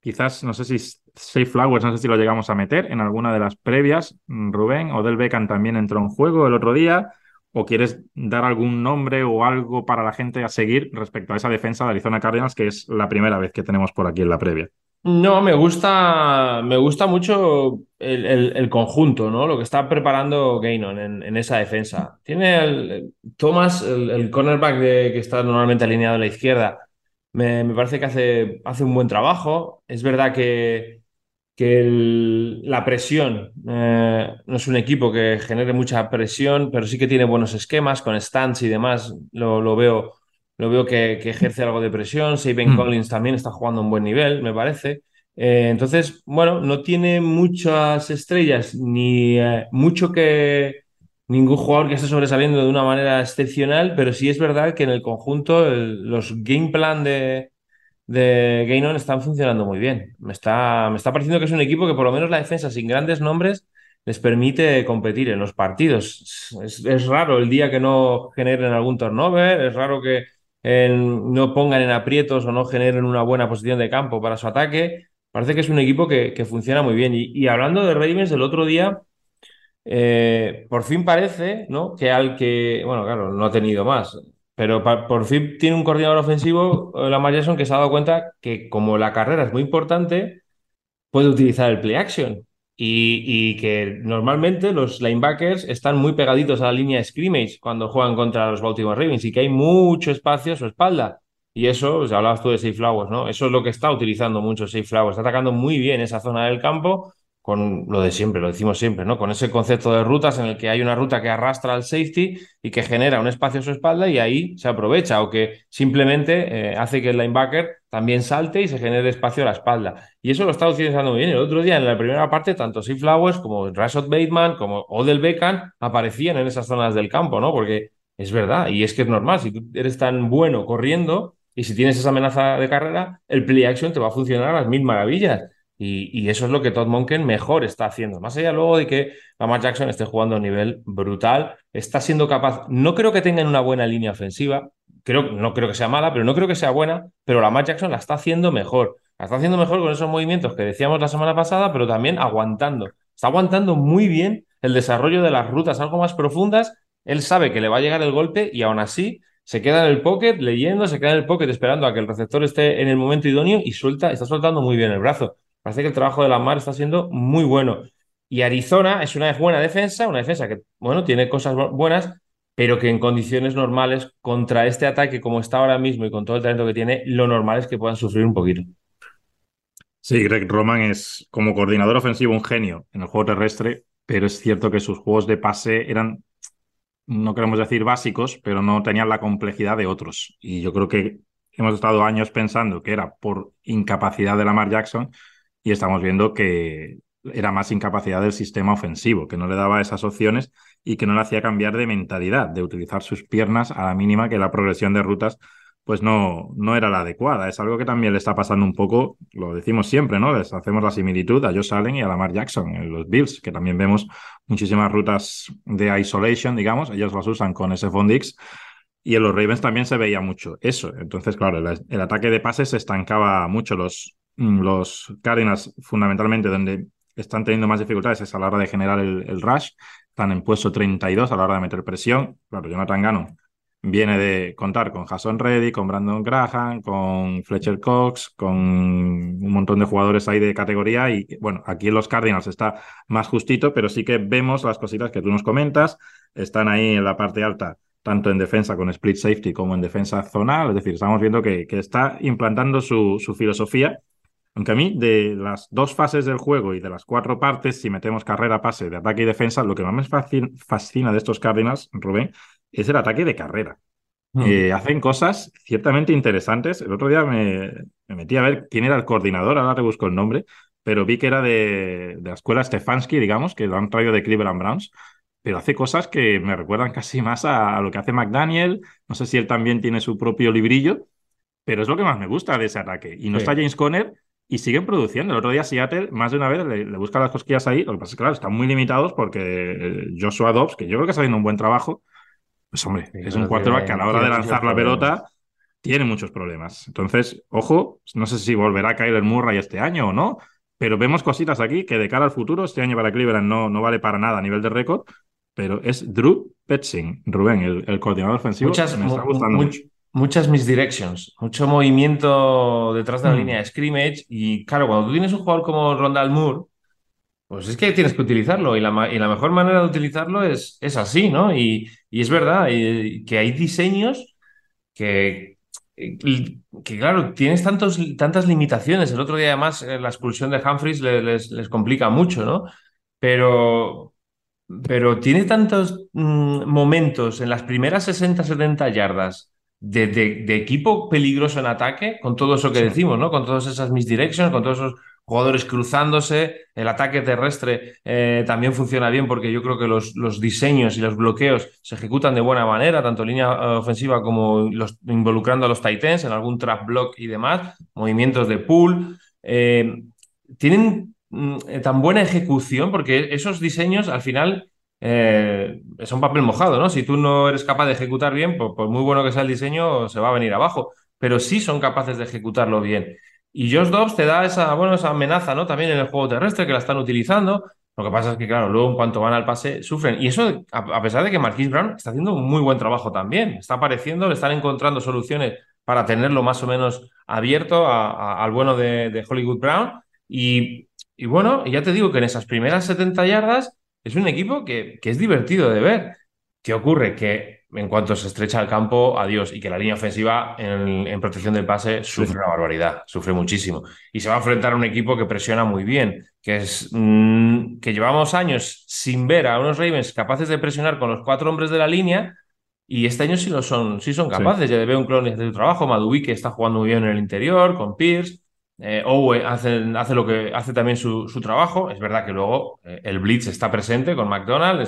Quizás, no sé si Safe Flowers, no sé si lo llegamos a meter en alguna de las previas, mm, Rubén, o Del Beckham también entró en juego el otro día, o quieres dar algún nombre o algo para la gente a seguir respecto a esa defensa de Arizona Cardinals, que es la primera vez que tenemos por aquí en la previa. No, me gusta, me gusta mucho el, conjunto, ¿no? Lo que está preparando Gainon en, esa defensa. Tiene el, Thomas, el, cornerback que está normalmente alineado a la izquierda, me, parece que hace, hace, un buen trabajo. Es verdad que, que la presión eh, no es un equipo que genere mucha presión, pero sí que tiene buenos esquemas con stands y demás. Lo, veo, lo veo que, ejerce algo de presión. Saben mm. Collins también está jugando a un buen nivel, me parece. Eh, entonces, bueno, no tiene muchas estrellas ni eh, mucho que, ningún jugador que esté sobresaliendo de una manera excepcional, pero sí es verdad que en el conjunto los game plan de, de Gainon están funcionando muy bien. Me está, me está pareciendo que es un equipo que por lo menos la defensa sin grandes nombres les permite competir en los partidos. Es, raro el día que no generen algún turnover, es raro que no pongan en aprietos o no generen una buena posición de campo para su ataque. Parece que es un equipo que, que funciona muy bien. Y, y hablando de Ravens, el otro día eh, por fin parece, ¿no? Que al que, bueno, claro, no ha tenido más, pero por fin tiene un coordinador ofensivo, eh, la Jackson, que se ha dado cuenta que como la carrera es muy importante, puede utilizar el play action. Y, que normalmente los linebackers están muy pegaditos a la línea de scrimmage cuando juegan contra los Baltimore Ravens y que hay mucho espacio a su espalda. Y eso, hablabas tú de Safe Flowers, ¿no? Eso es lo que está utilizando mucho Safe Flowers. Está atacando muy bien esa zona del campo con lo de siempre, lo decimos siempre, ¿no? Con ese concepto de rutas en el que hay una ruta que arrastra al safety y que genera un espacio a su espalda y ahí se aprovecha o que simplemente eh, hace que el linebacker también salte y se genere espacio a la espalda. Y eso lo está utilizando muy bien. El otro día en la primera parte, tanto Steve Flowers como Rashad Bateman como Odell Beckham aparecían en esas zonas del campo, ¿no? Porque es verdad y es que es normal, si tú eres tan bueno corriendo y si tienes esa amenaza de carrera, el play action te va a funcionar a las mil maravillas. Y, eso es lo que Todd Monken mejor está haciendo. Más allá luego de que Lamar Jackson esté jugando a nivel brutal, está siendo capaz. No creo que tengan una buena línea ofensiva. Creo, no creo que sea mala, pero no creo que sea buena. Pero Lamar Jackson la está haciendo mejor. La está haciendo mejor con esos movimientos que decíamos la semana pasada, pero también aguantando. Está aguantando muy bien el desarrollo de las rutas algo más profundas. Él sabe que le va a llegar el golpe y aún así se queda en el pocket leyendo, se queda en el pocket esperando a que el receptor esté en el momento idóneo y suelta, está soltando muy bien el brazo. Parece que el trabajo de Lamar está siendo muy bueno. Y Arizona es una buena defensa, una defensa que, bueno, tiene cosas buenas, pero que en condiciones normales, contra este ataque como está ahora mismo y con todo el talento que tiene, lo normal es que puedan sufrir un poquito. Sí, Greg Roman es como coordinador ofensivo un genio en el juego terrestre, pero es cierto que sus juegos de pase eran no queremos decir básicos, pero no tenían la complejidad de otros. Y yo creo que hemos estado años pensando que era por incapacidad de Lamar Jackson y estamos viendo que era más incapacidad del sistema ofensivo, que no le daba esas opciones y que no le hacía cambiar de mentalidad, de utilizar sus piernas a la mínima que la progresión de rutas pues no, no era la adecuada. Es algo que también le está pasando un poco, lo decimos siempre, ¿no? Les hacemos la similitud a Josh Allen y a Lamar Jackson en los Bills, que también vemos muchísimas rutas de isolation, digamos, ellos las usan con ese Fondix. Y en los Ravens también se veía mucho eso. Entonces, claro, el, ataque de pases se estancaba mucho. Los, los Cardinals, fundamentalmente, donde están teniendo más dificultades es a la hora de generar el, el rush. Están en puesto 32 a la hora de meter presión. Claro, Jonathan Gannon viene de contar con Jason Reddy, con Brandon Graham, con Fletcher Cox, con un montón de jugadores ahí de categoría y bueno, aquí en los Cardinals está más justito, pero sí que vemos las cositas que tú nos comentas, están ahí en la parte alta, tanto en defensa con split safety como en defensa zonal, es decir, estamos viendo que, que está implantando su, su filosofía. Aunque a mí, de las dos fases del juego y de las cuatro partes, si metemos carrera, pase, de ataque y defensa, lo que más me fascina de estos Cardinals, Rubén, es el ataque de carrera. Hmm. Eh, hacen cosas ciertamente interesantes. El otro día me, metí a ver quién era el coordinador, ahora te busco el nombre, pero vi que era de, la escuela Stefanski, digamos, que lo han traído de Cleveland Browns, pero hace cosas que me recuerdan casi más a, lo que hace McDaniel. No sé si él también tiene su propio librillo, pero es lo que más me gusta de ese ataque. Y no está James Conner y siguen produciendo. El otro día Seattle más de una vez le, busca las cosquillas ahí. Lo que pasa es que, claro, están muy limitados porque eh, Joshua Dobbs, que yo creo que está haciendo un buen trabajo, pues hombre, es un quarterback que a la hora de lanzar la pelota tiene muchos problemas. Entonces, ojo, no sé si volverá a caer el Murray este año o no, pero vemos cositas aquí que de cara al futuro, este año para Cleveland no, no vale para nada a nivel de récord, pero es Drew Petzing, Rubén, el, coordinador ofensivo. Muchas, me está gustando mucho. Muchas misdirections, mucho movimiento detrás de la mm. línea de scrimmage y claro, cuando tú tienes un jugador como Rondal Moore, pues es que tienes que utilizarlo y la, mejor manera de utilizarlo es, es así, ¿no? Y, es verdad que hay diseños que, que, claro, tienes tantos, tantas limitaciones. El otro día además eh, la expulsión de Humphries les, les, complica mucho, ¿no? Pero, pero tiene tantos mm, momentos en las primeras 60-70 yardas de, de, equipo peligroso en ataque, con todo eso que decimos, ¿no? Con todas esas misdirections, con todos esos jugadores cruzándose, el ataque terrestre eh, también funciona bien porque yo creo que los, los, diseños y los bloqueos se ejecutan de buena manera, tanto línea eh, ofensiva como los, involucrando a los Titans en algún trap block y demás, movimientos de pool. Eh, tienen mm, tan buena ejecución porque esos diseños al final son papel mojado, ¿no? Si tú no eres capaz de ejecutar bien, por, muy bueno que sea el diseño, se va a venir abajo, pero sí son capaces de ejecutarlo bien. Y Josh Dobbs te da esa, bueno, esa amenaza, ¿no? También en el juego terrestre que la están utilizando. Lo que pasa es que, claro, luego en cuanto van al pase, sufren. Y eso, a, pesar de que Marquis Brown está haciendo un muy buen trabajo también. Está apareciendo, le están encontrando soluciones para tenerlo más o menos abierto al bueno de, Hollywood Brown. Y, y, bueno, ya te digo que en esas primeras 70 yardas es un equipo que, que es divertido de ver. ¿Qué ocurre? Que en cuanto se estrecha el campo, adiós. Y que la línea ofensiva en, protección del pase sufre una barbaridad, sufre muchísimo. Y se va a enfrentar a un equipo que presiona muy bien, que es mm, que llevamos años sin ver a unos Ravens capaces de presionar con los cuatro hombres de la línea. Y este año sí lo son, sí son capaces. Ya veo un clon de su trabajo. Madubi que está jugando muy bien en el interior, con Pierce. Eh, Owe hace, lo que hace también su, trabajo. Es verdad que luego eh, el Blitz está presente con McDonald,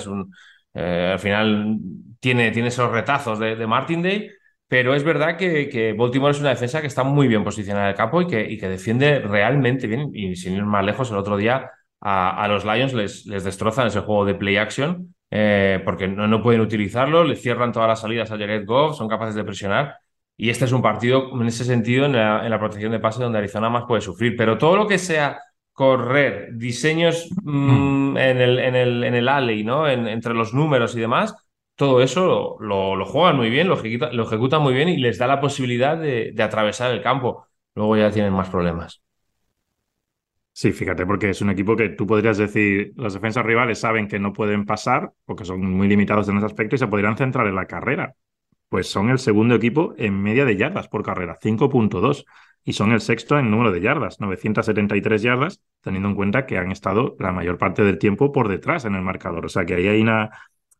eh, al final tiene, esos retazos de, de Martindale, pero es verdad que, Baltimore es una defensa que está muy bien posicionada en el campo y que, defiende realmente bien. Y sin ir más lejos, el otro día a, los Lions les, les, destrozan ese juego de play action eh, porque no, no, pueden utilizarlo, le cierran todas las salidas a Jared Goff, son capaces de presionar. Y este es un partido en ese sentido en la, protección de pase donde Arizona más puede sufrir. Pero todo lo que sea correr, diseños mm, en, el, en, alley, ¿no? entre los números y demás, todo eso lo, juegan muy bien, lo, ejecutan muy bien y les da la posibilidad de, de, atravesar el campo. Luego ya tienen más problemas. Sí, fíjate, porque es un equipo que tú podrías decir, las defensas rivales saben que no pueden pasar porque son muy limitados en ese aspecto y se podrían centrar en la carrera. Pues son el segundo equipo en media de yardas por carrera, 5.2 y son el sexto en número de yardas, 973 yardas, teniendo en cuenta que han estado la mayor parte del tiempo por detrás en el marcador. O sea que ahí hay una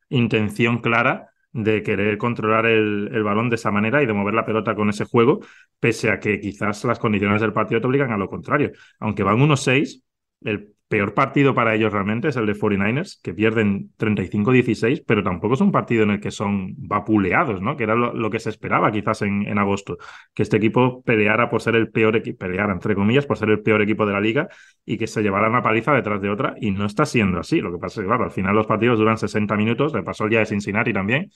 intención clara de querer controlar el, el, balón de esa manera y de mover la pelota con ese juego, pese a que quizás las condiciones del partido te obligan a lo contrario. Aunque van 1-6, el peor partido para ellos realmente es el de 49ers, que pierden 35-16, pero tampoco es un partido en el que son vapuleados, ¿no? Que era lo, que se esperaba quizás en, en, agosto, que este equipo peleara por ser el peor equipo, peleara entre comillas por ser el peor equipo de la liga y que se llevara una paliza detrás de otra, y no está siendo así. Lo que pasa es que, claro, al final los partidos duran 60 minutos, le pasó el día de Cincinnati también,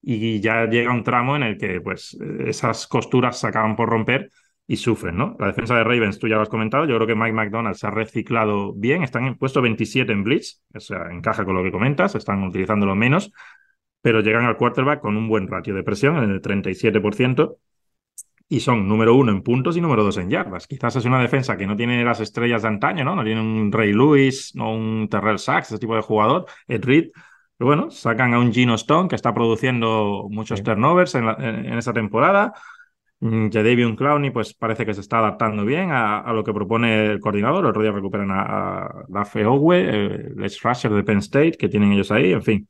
y ya llega un tramo en el que, pues, esas costuras se acaban por romper y sufren, ¿no? La defensa de Ravens, tú ya lo has comentado, yo creo que Mike McDonald se ha reciclado bien, están en puesto 27 en Blitz, o sea, encaja con lo que comentas, están utilizándolo menos, pero llegan al quarterback con un buen ratio de presión en el 37% y son número uno en puntos y número dos en yardas. Quizás es una defensa que no tiene las estrellas de antaño, ¿no? No tiene un Ray Lewis, no un Terrell Sachs, ese tipo de jugador, Ed Reed, pero bueno, sacan a un Gino Stone que está produciendo muchos turnovers en, en esa temporada Jadavion Clowney pues parece que se está adaptando bien a, lo que propone el coordinador. El otro recuperan a, a Dafe Owe, el ex rusher de Penn State, que tienen ellos ahí. En fin,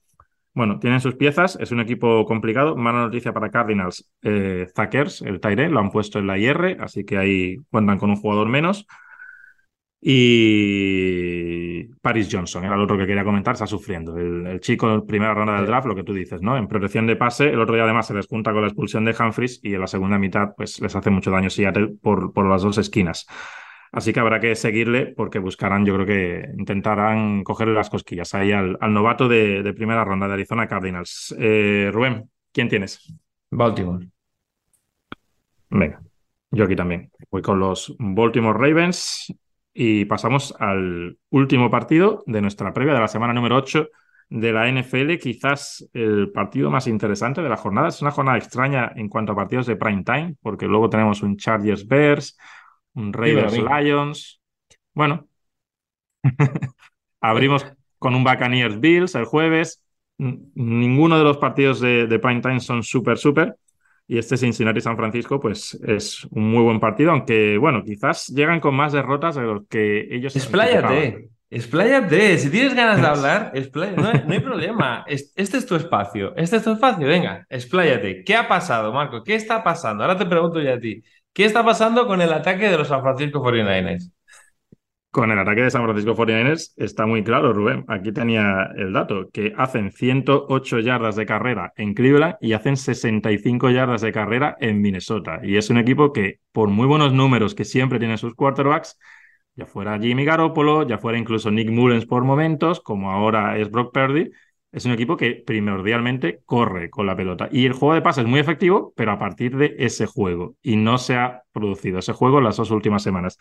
bueno, tienen sus piezas. Es un equipo complicado. Mala noticia para Cardinals. Eh, el Tyre, lo han puesto en la IR, así que ahí cuentan con un jugador menos. Y Paris Johnson era el otro que quería comentar, está sufriendo. El, chico en primera ronda del draft, lo que tú dices, ¿no? En protección de pase, el otro día además se les junta con la expulsión de Humphries y en la segunda mitad, pues les hace mucho daño Seattle por, por las dos esquinas. Así que habrá que seguirle porque buscarán, yo creo que intentarán cogerle las cosquillas ahí al, al novato de, de, primera ronda de Arizona Cardinals. Eh, Rubén, ¿quién tienes? Baltimore. Venga, yo aquí también. Voy con los Baltimore Ravens. Y pasamos al último partido de nuestra previa de la semana número 8 de la NFL, quizás el partido más interesante de la jornada. Es una jornada extraña en cuanto a partidos de prime time, porque luego tenemos un Chargers Bears, un Raiders Lions. Bueno, abrimos con un Buccaneers Bills el jueves. Ninguno de los partidos de, de prime time son súper, súper. Y este Cincinnati-San Francisco, pues es un muy buen partido, aunque, bueno, quizás llegan con más derrotas de lo que ellos. Expláyate, expláyate. Si tienes ganas de hablar, expláyate. No, hay, problema. Este es tu espacio. Este es tu espacio. Venga, expláyate. ¿Qué ha pasado, Marco? ¿Qué está pasando? Ahora te pregunto yo a ti. ¿Qué está pasando con el ataque de los San Francisco 49ers? Con el ataque de San Francisco 49ers está muy claro, Rubén. Aquí tenía el dato, que hacen 108 yardas de carrera en Cleveland y hacen 65 yardas de carrera en Minnesota. Y es un equipo que, por muy buenos números que siempre tiene sus quarterbacks, ya fuera Jimmy Garoppolo, ya fuera incluso Nick Mullens por momentos, como ahora es Brock Purdy, es un equipo que primordialmente corre con la pelota. Y el juego de pase es muy efectivo, pero a partir de ese juego. Y no se ha producido ese juego en las dos últimas semanas.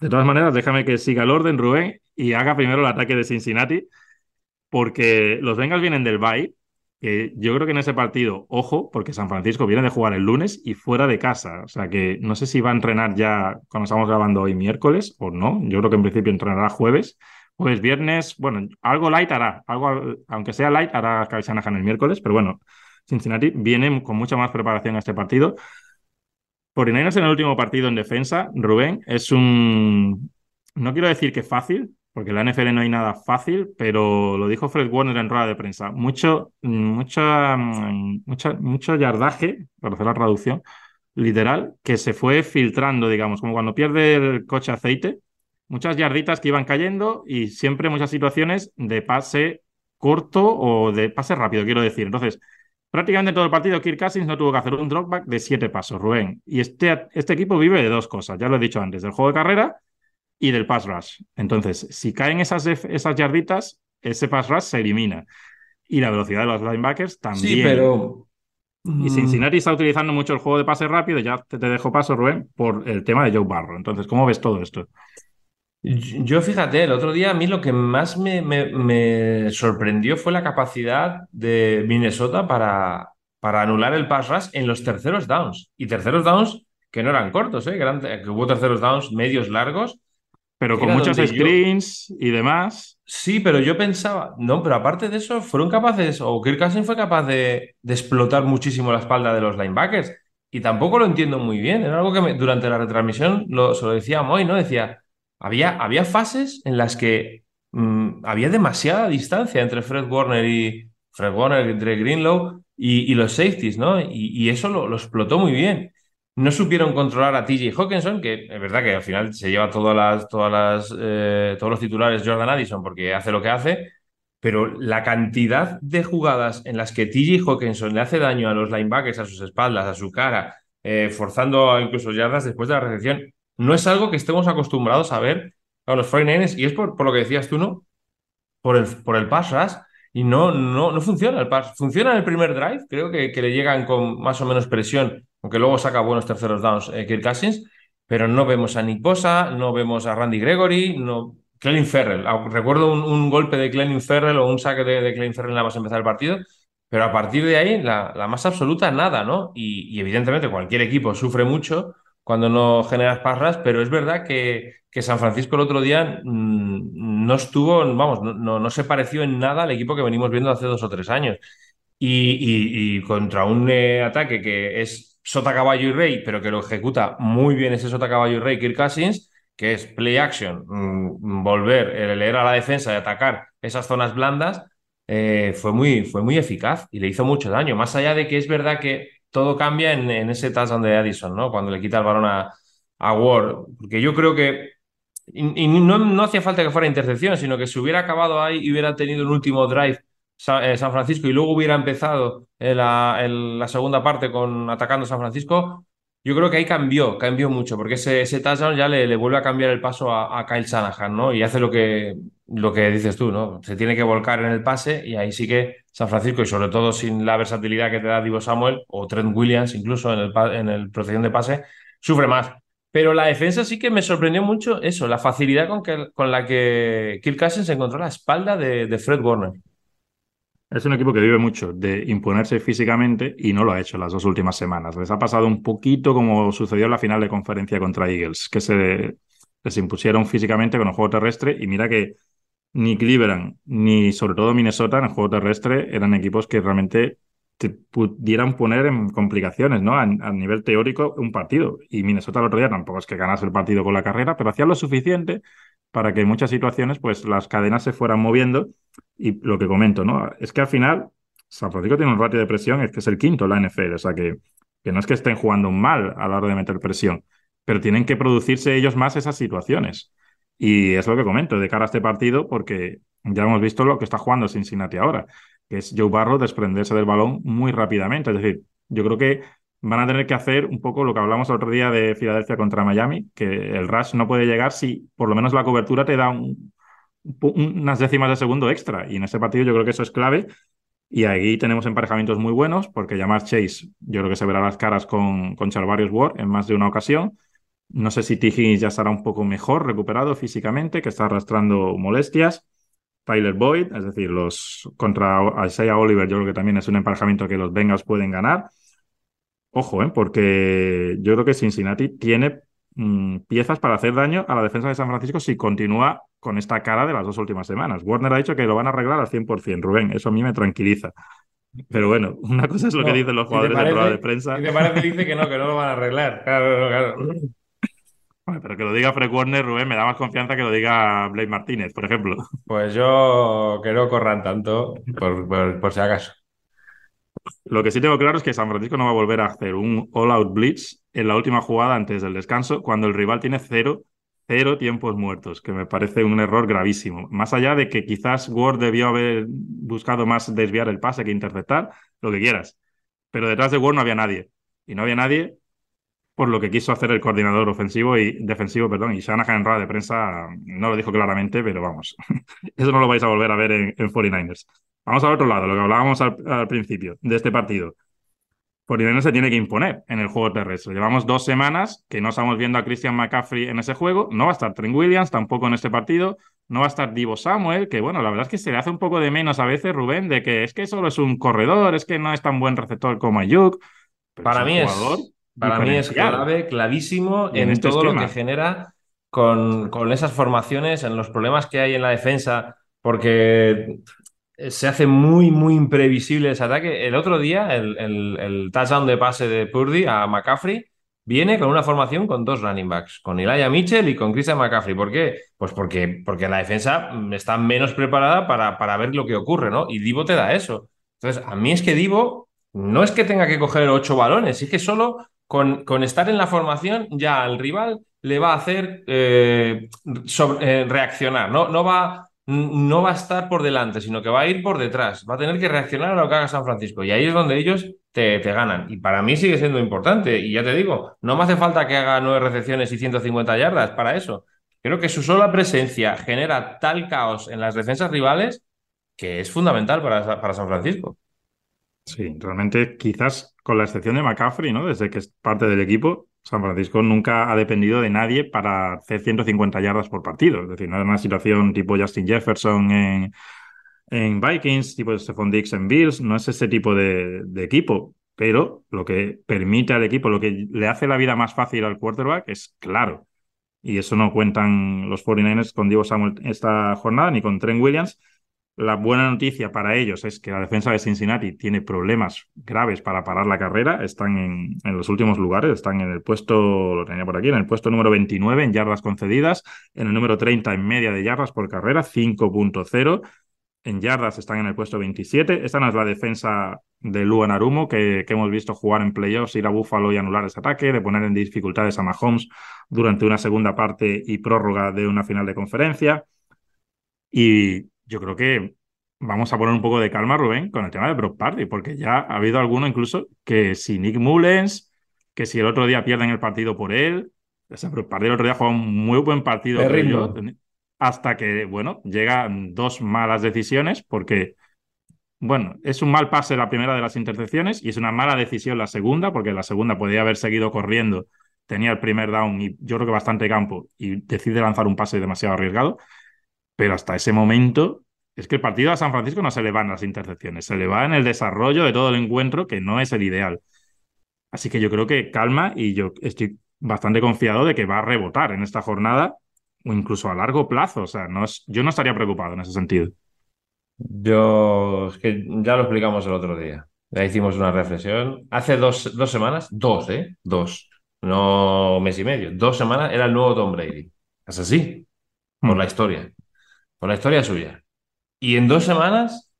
De todas maneras, déjame que siga el orden, Rubén, y haga primero el ataque de Cincinnati, porque los Bengals vienen del Bay, que yo creo que en ese partido, ojo, porque San Francisco viene de jugar el lunes y fuera de casa. O sea que no sé si va a entrenar ya cuando estamos grabando hoy miércoles o no. Yo creo que en principio entrenará jueves. Pues viernes, bueno, algo light hará, algo, aunque sea light, hará Kyle Shanahan el miércoles, pero bueno, Cincinnati viene con mucha más preparación a este partido. 49ers en el último partido en defensa, Rubén, es un. No quiero decir que fácil, porque en la NFL no hay nada fácil, pero lo dijo Fred Warner en rueda de prensa. Mucho, mucha, mucha, mucho yardaje, para hacer la traducción, literal, que se fue filtrando, digamos, como cuando pierde el coche aceite, muchas yarditas que iban cayendo y siempre muchas situaciones de pase corto o de pase rápido, quiero decir. Entonces, Prácticamente todo el partido Kirk Cousins no tuvo que hacer un dropback de siete pasos, Rubén. Y este, este equipo vive de dos cosas, ya lo he dicho antes, del juego de carrera y del pass rush. Entonces, si caen esas, esas yarditas, ese pass rush se elimina. Y la velocidad de los linebackers también. Sí, pero... Y mm. Cincinnati está utilizando mucho el juego de pase rápido, ya te, te dejo paso, Rubén, por el tema de Joe Barro. Entonces, ¿cómo ves todo esto? Yo fíjate, el otro día a mí lo que más me, sorprendió fue la capacidad de Minnesota para, para anular el pass rush en los terceros downs. Y terceros downs que no eran cortos, ¿eh? que, hubo terceros downs medios largos. Pero con muchos screens y demás. Sí, pero yo pensaba, no, pero aparte de eso, fueron capaces, o Kirk Cousins fue capaz de, explotar muchísimo la espalda de los linebackers. Y tampoco lo entiendo muy bien. Era algo que durante la retransmisión lo, se lo decía Moy, ¿no? Decía, había, había fases en las que mm, había demasiada distancia entre Fred Warner y Fred Warner entre Greenlow y, los safeties, ¿no? Y, eso lo, explotó muy bien. No supieron controlar a TJ Hawkinson, que es verdad que al final se lleva todas las, todas las, eh, todos los titulares Jordan Addison porque hace lo que hace, pero la cantidad de jugadas en las que TJ Hawkinson le hace daño a los linebackers, a sus espaldas, a su cara, eh, forzando incluso yardas después de la recepción, no es algo que estemos acostumbrados a ver a los 49ers y es por, por lo que decías tú, ¿no? Por el, por el pass rush y no, no, no funciona el pass. Funciona en el primer drive, creo que, que le llegan con más o menos presión, aunque luego saca buenos terceros downs eh, Kirk Cousins, pero no vemos a Nick Bosa, no vemos a Randy Gregory, no... Clelin Ferrell. Recuerdo un, golpe de Clelin Ferrell o un saque de, de Clelin Ferrell nada más empezar el partido, pero a partir de ahí, la, la más absoluta, nada, ¿no? Y, evidentemente cualquier equipo sufre mucho cuando no generas parras, pero es verdad que, que San Francisco el otro día mm, no estuvo, vamos, no, no, se pareció en nada al equipo que venimos viendo hace dos o tres años. Y, contra un eh, ataque que es sota, caballo y rey, pero que lo ejecuta muy bien ese sota, caballo y rey, Kirk Cousins, que es play action, mm, volver, eh, leer a la defensa y atacar esas zonas blandas, eh, fue, muy, fue muy eficaz y le hizo mucho daño. Más allá de que es verdad que todo cambia en, ese touchdown de Addison, ¿no? Cuando le quita el balón a, a Ward. Porque yo creo que y, no, no, hacía falta que fuera intercepción, sino que si hubiera acabado ahí y hubiera tenido el último drive eh, San Francisco y luego hubiera empezado la, la, segunda parte con atacando San Francisco, yo creo que ahí cambió, cambió mucho, porque ese, ese touchdown ya le, le, vuelve a cambiar el paso a, Kyle Shanahan, ¿no? Y hace lo que, lo que dices tú, ¿no? Se tiene que volcar en el pase y ahí sí que San Francisco, y sobre todo sin la versatilidad que te da Divo Samuel o Trent Williams, incluso en el, en el procesión de pase, sufre más. Pero la defensa sí que me sorprendió mucho eso, la facilidad con, que, con la que Kirk Cousins encontró la espalda de, Fred Warner. Es un equipo que vive mucho de imponerse físicamente y no lo ha hecho las dos últimas semanas. Les ha pasado un poquito como sucedió en la final de conferencia contra Eagles, que se les impusieron físicamente con el juego terrestre y mira que ni Cleveland ni sobre todo Minnesota en el juego terrestre eran equipos que realmente te pudieran poner en complicaciones, ¿no? A, nivel teórico, un partido. Y Minnesota el otro día tampoco es que ganase el partido con la carrera, pero hacía lo suficiente para que en muchas situaciones, pues las cadenas se fueran moviendo. Y lo que comento, ¿no? Es que al final, San Francisco tiene un ratio de presión, es que es el quinto la NFL, o sea que, que no es que estén jugando mal a la hora de meter presión, pero tienen que producirse ellos más esas situaciones. Y es lo que comento de cara a este partido, porque ya hemos visto lo que está jugando Cincinnati ahora que es Joe Barrow desprenderse del balón muy rápidamente. Es decir, yo creo que van a tener que hacer un poco lo que hablamos el otro día de Filadelfia contra Miami, que el rush no puede llegar si por lo menos la cobertura te da unas décimas de segundo extra. Y en ese partido yo creo que eso es clave. Y ahí tenemos emparejamientos muy buenos, porque llamar Chase, yo creo que se verá las caras con, con Charvarius Ward en más de una ocasión. No sé si T. ya estará un poco mejor recuperado físicamente, que está arrastrando molestias. Tyler Boyd, es decir, los contra Isaiah Oliver, yo creo que también es un emparejamiento que los Bengals pueden ganar. Ojo, ¿eh? porque yo creo que Cincinnati tiene mm, piezas para hacer daño a la defensa de San Francisco si continúa con esta cara de las dos últimas semanas. Warner ha dicho que lo van a arreglar al 100%, Rubén, eso a mí me tranquiliza. Pero bueno, una cosa es lo que dicen los jugadores de de prensa. Y te parece dice que no, que no lo van a arreglar. Claro, claro. pero que lo diga Fred Warner, Rubén, me da más confianza que lo diga Blake Martínez, por ejemplo. Pues yo que no corran tanto, por, si acaso. Lo que sí tengo claro es que San Francisco no va a volver a hacer un all-out blitz en la última jugada antes del descanso, cuando el rival tiene cero, cero tiempos muertos, que me parece un error gravísimo. Más allá de que quizás Ward debió haber buscado más desviar el pase que interceptar, lo que quieras. Pero detrás de Ward no había nadie. Y no había nadie por lo que quiso hacer el coordinador ofensivo y defensivo, perdón, y Shanahan en rueda de prensa no lo dijo claramente, pero vamos, eso no lo vais a volver a ver en, 49ers. Vamos al otro lado, lo que hablábamos al, principio de este partido. 49ers se tiene que imponer en el juego terrestre. Llevamos dos semanas que no estamos viendo a Christian McCaffrey en ese juego, no va a estar Trent Williams tampoco en este partido, no va a estar Divo Samuel, que bueno, la verdad es que se le hace un poco de menos a veces, Rubén, de que es que solo es un corredor, es que no es tan buen receptor como Ayuk. Para mí es para mí es clave, clavísimo en, este todo lo que genera con, con, esas formaciones, en los problemas que hay en la defensa, porque se hace muy, muy imprevisible ese ataque. El otro día, el, el, touchdown de pase de Purdy a McCaffrey viene con una formación con dos running backs, con Elijah Mitchell y con Christian McCaffrey. ¿Por qué? Pues porque, porque la defensa está menos preparada para, para ver lo que ocurre, ¿no? Y Divo te da eso. Entonces, a mí es que Divo no es que tenga que coger ocho balones, es que solo con, estar en la formación ya al rival le va a hacer eh, eh, reaccionar, ¿no? Va, a estar por delante, sino que va a ir por detrás, va a tener que reaccionar a lo que haga San Francisco y ahí es donde ellos te, te ganan. Y para mí sigue siendo importante y ya te digo, no me hace falta que haga nueve recepciones y 150 yardas para eso. Creo que su sola presencia genera tal caos en las defensas rivales que es fundamental para, para San Francisco. Sí, realmente quizás con la excepción de McCaffrey, ¿no? Desde que es parte del equipo, San Francisco nunca ha dependido de nadie para hacer 150 yardas por partido. Es decir, no es una situación tipo Justin Jefferson en, en Vikings, tipo Stephon Dix en Bills, no es ese tipo de, de, equipo. Pero lo que permite al equipo, lo que le hace la vida más fácil al quarterback es claro. Y eso no cuentan los 49ers con Diego Samuel esta jornada, ni con Trent Williams la buena noticia para ellos es que la defensa de Cincinnati tiene problemas graves para parar la carrera. Están en, los últimos lugares, están en el puesto, lo tenía por aquí, en el puesto número 29 en yardas concedidas, en el número 30 en media de yardas por carrera, 5.0. En yardas están en el puesto 27. Esta no es la defensa de Luan Arumo que, que, hemos visto jugar en playoffs, ir a Buffalo y anular ese ataque, de poner en dificultades a Mahomes durante una segunda parte y prórroga de una final de conferencia. Y yo creo que vamos a poner un poco de calma, Rubén, con el tema de Brock Party, porque ya ha habido alguno incluso que si Nick Mullens, que si el otro día pierden el partido por él, o sea, Brock Party el otro día jugó un muy buen partido, yo, hasta que, bueno, llegan dos malas decisiones, porque, bueno, es un mal pase la primera de las intercepciones y es una mala decisión la segunda, porque la segunda podría haber seguido corriendo, tenía el primer down y yo creo que bastante campo y decide lanzar un pase demasiado arriesgado. Pero hasta ese momento, es que el partido a San Francisco no se le van las intercepciones, se le va en el desarrollo de todo el encuentro, que no es el ideal. Así que yo creo que calma y yo estoy bastante confiado de que va a rebotar en esta jornada o incluso a largo plazo. O sea, no es, yo no estaría preocupado en ese sentido. Yo, es que ya lo explicamos el otro día. Ya hicimos una reflexión. Hace dos, dos semanas, dos, ¿eh? Dos. No mes y medio. Dos semanas era el nuevo Tom Brady. Es así. Por mm. la historia con la historia suya. Y en dos semanas,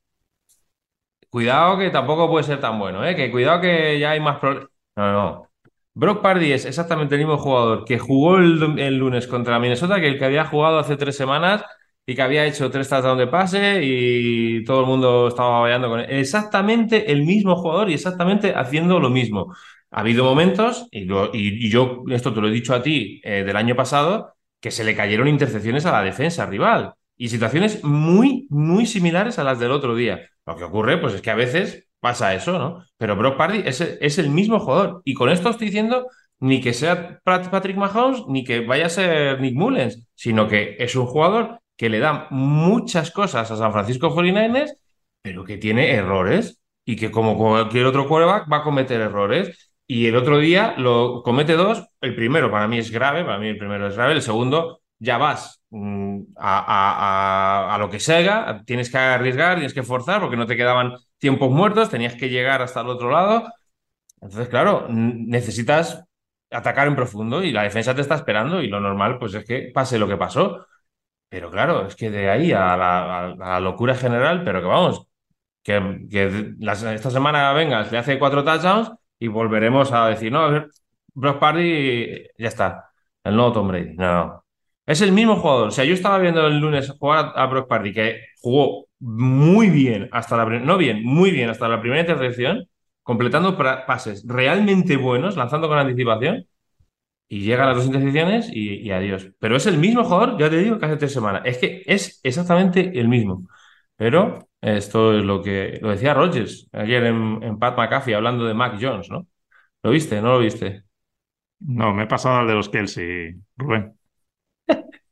cuidado que tampoco puede ser tan bueno, ¿eh? que cuidado que ya hay más problemas. No, no. Brock Pardy es exactamente el mismo jugador que jugó el, lunes contra Minnesota que el que había jugado hace tres semanas y que había hecho tres touchdowns de pase y todo el mundo estaba bailando con él. Exactamente el mismo jugador y exactamente haciendo lo mismo. Ha habido momentos, y, y, yo esto te lo he dicho a ti eh, del año pasado, que se le cayeron intercepciones a la defensa rival y situaciones muy, muy similares a las del otro día. Lo que ocurre, pues es que a veces pasa eso, ¿no? Pero Brock Party es, es el mismo jugador. Y con esto estoy diciendo ni que sea Patrick Mahomes ni que vaya a ser Nick Mullens, sino que es un jugador que le da muchas cosas a San Francisco 49ers, pero que tiene errores y que como cualquier otro quarterback va a cometer errores. Y el otro día lo comete dos. El primero para mí es grave, para mí el primero es grave. El segundo ya vas mm, a, lo que sea, tienes que arriesgar, tienes que forzar porque no te quedaban tiempos muertos, tenías que llegar hasta el otro lado. Entonces, claro, necesitas atacar en profundo y la defensa te está esperando y lo normal pues es que pase lo que pasó. Pero claro, es que de ahí a la, locura general, pero que vamos, que, esta semana vengas, le hace cuatro touchdowns y volveremos a decir, no, a ver, Brock Party ya está, el nuevo Tom Brady. No, no, es el mismo jugador. O sea, yo estaba viendo el lunes jugar a Brock Party, que jugó muy bien hasta la no bien, muy bien hasta la primera intercepción, completando pases realmente buenos, lanzando con anticipación, y llega a las dos intercepciones y, adiós. Pero es el mismo jugador, ya te digo, que hace tres semanas. Es que es exactamente el mismo. Pero esto es lo que lo decía Rogers ayer en, en Pat McAfee hablando de Mac Jones, ¿no? ¿Lo viste? ¿No lo viste? No, me he pasado al de los Kelsey, Rubén.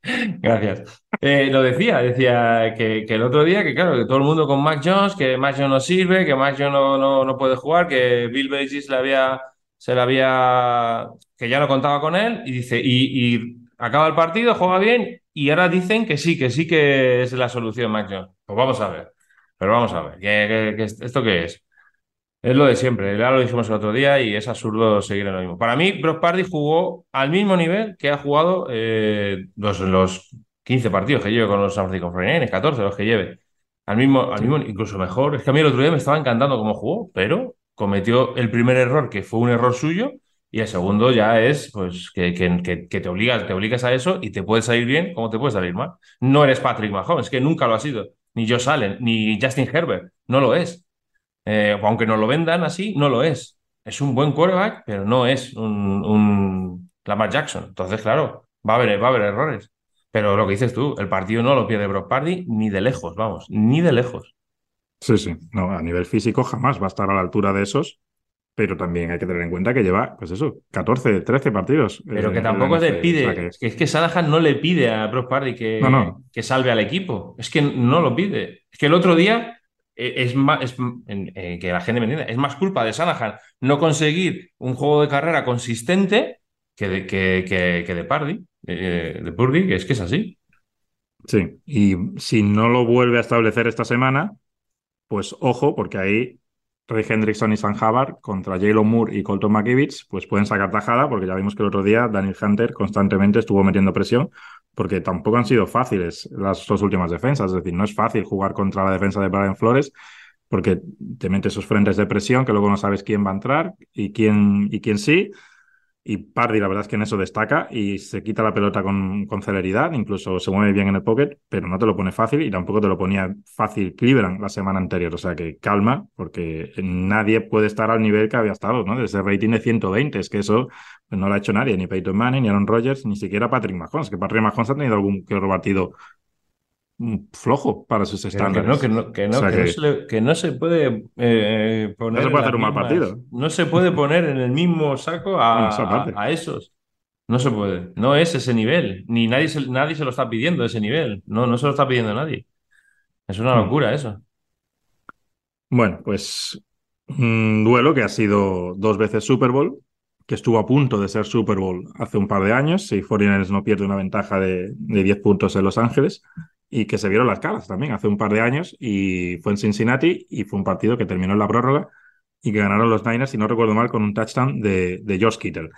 Gracias. Eh, lo decía, decía que, el otro día, que claro, que todo el mundo con Mac Jones, que Mac Jones no sirve, que Mac Jones no, no, puede jugar, que Bill Belichick le había, se le había, que ya no contaba con él, y dice, y, acaba el partido, juega bien, y ahora dicen que sí, que sí que es la solución Mac Jones. Pues vamos a ver, pero vamos a ver, ¿qué, esto qué es? Es lo de siempre, ya lo dijimos el otro día y es absurdo seguir en lo mismo. Para mí, Brock Party jugó al mismo nivel que ha jugado eh, los, los 15 partidos que lleve con los San Francisco 49 14 los que lleve. Al mismo, al mismo, incluso mejor. Es que a mí el otro día me estaba encantando cómo jugó, pero cometió el primer error, que fue un error suyo, y el segundo ya es pues que, que, te obligas, te obligas a eso y te puede salir bien como te puede salir mal. No eres Patrick Mahomes, que nunca lo ha sido. Ni Josh Allen, ni Justin Herbert. No lo es. Eh, aunque nos lo vendan así, no lo es. Es un buen quarterback, pero no es un, un Lamar Jackson. Entonces, claro, va a haber, va a haber errores. Pero lo que dices tú, el partido no lo pierde Brock Party ni de lejos, vamos, ni de lejos. Sí, sí. No, a nivel físico jamás va a estar a la altura de esos pero también hay que tener en cuenta que lleva, pues eso, 14, 13 partidos. Pero que tampoco le pide. es que Sadahan no le pide a Brock Party que, que salve al equipo. Es que no lo pide. Es que el otro día eh, es más, eh, que la gente me entienda, es más culpa de Sanahan no conseguir un juego de carrera consistente que de, que, que, de Pardy, eh, de Purdy, que es que es así. Sí, y si no lo vuelve a establecer esta semana, pues ojo, porque ahí Ray Hendrickson y San Havard contra Jalen Moore y Colton McKivitz, pues pueden sacar tajada, porque ya vimos que el otro día Daniel Hunter constantemente estuvo metiendo presión, porque tampoco han sido fáciles las dos últimas defensas. Es decir, no es fácil jugar contra la defensa de Brian Flores, porque te mete esos frentes de presión que luego no sabes quién va a entrar y quién, y quién sí. Y Pardy, la verdad es que en eso destaca y se quita la pelota con, con, celeridad, incluso se mueve bien en el pocket, pero no te lo pone fácil y tampoco te lo ponía fácil Cleveland la semana anterior. O sea que calma, porque nadie puede estar al nivel que había estado, ¿no? Desde rating de 120, es que eso no lo ha hecho nadie, ni Peyton Manning, ni Aaron Rodgers, ni siquiera Patrick Mahomes, que Patrick Mahomes ha tenido algún que partido flojo para sus estándares. Que no, que no, que no, se, puede eh, poner. No se puede hacer un mal partido. No se puede poner en el mismo saco a, a, esos. No se puede. No es ese nivel. Ni nadie se, nadie se lo está pidiendo ese nivel. No, no se lo está pidiendo nadie. Es una hmm. locura eso. Bueno, pues un duelo que ha sido dos veces Super Bowl, que estuvo a punto de ser Super Bowl hace un par de años, si 49 no pierde una ventaja de, de 10 puntos en Los Ángeles y que se vieron las caras también hace un par de años y fue en Cincinnati y fue un partido que terminó en la prórroga y que ganaron los Niners, si no recuerdo mal, con un touchdown de, de George Kittle.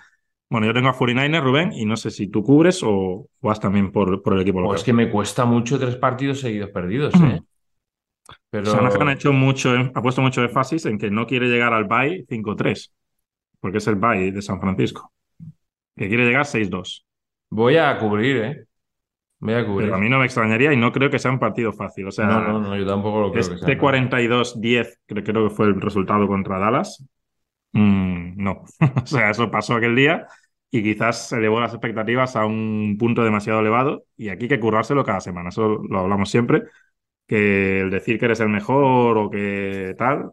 Bueno, yo tengo a 49ers, Rubén, y no sé si tú cubres o vas también por, por el equipo local. es que me cuesta mucho tres partidos seguidos perdidos, ¿eh? Pero... ha hecho mucho, ha puesto mucho énfasis en que no quiere llegar al bye 5-3, porque es el bye de San Francisco, que quiere llegar 6-2. Voy a cubrir, ¿eh? Pero a mí no me extrañaría y no creo que sea un partido fácil. O sea, no, no, no yo tampoco lo creo este que sea. 42-10, creo, creo, que fue el resultado contra Dallas. Mm, no. o sea, eso pasó aquel día y quizás se elevó las expectativas a un punto demasiado elevado y aquí hay que currárselo cada semana. Eso lo hablamos siempre. Que el decir que eres el mejor o que tal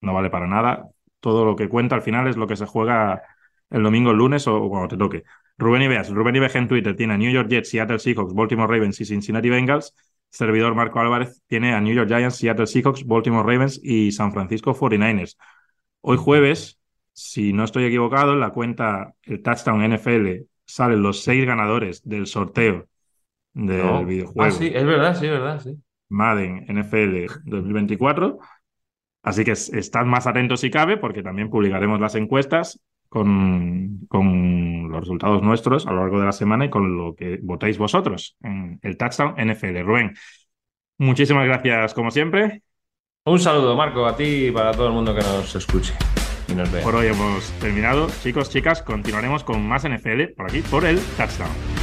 no vale para nada. Todo lo que cuenta al final es lo que se juega el domingo, el lunes o cuando te toque. Rubén Ibeas, Rubén Ibeas en Twitter tiene a New York Jets, Seattle Seahawks, Baltimore Ravens y Cincinnati Bengals. Servidor Marco Álvarez tiene a New York Giants, Seattle Seahawks, Baltimore Ravens y San Francisco 49ers. Hoy jueves, si no estoy equivocado, en la cuenta el Touchdown NFL salen los seis ganadores del sorteo del videojuego. Ah, sí, es verdad, sí, es verdad, sí. Madden NFL 2024. Así que estad más atentos si cabe, porque también publicaremos las encuestas con, con, los resultados nuestros a lo largo de la semana y con lo que votáis vosotros en el Touchdown NFL. Rubén, muchísimas gracias como siempre. Un saludo, Marco, a ti y para todo el mundo que nos escuche y nos vea. Por hoy hemos terminado. Chicos, chicas, continuaremos con más NFL por aquí, por el Touchdown.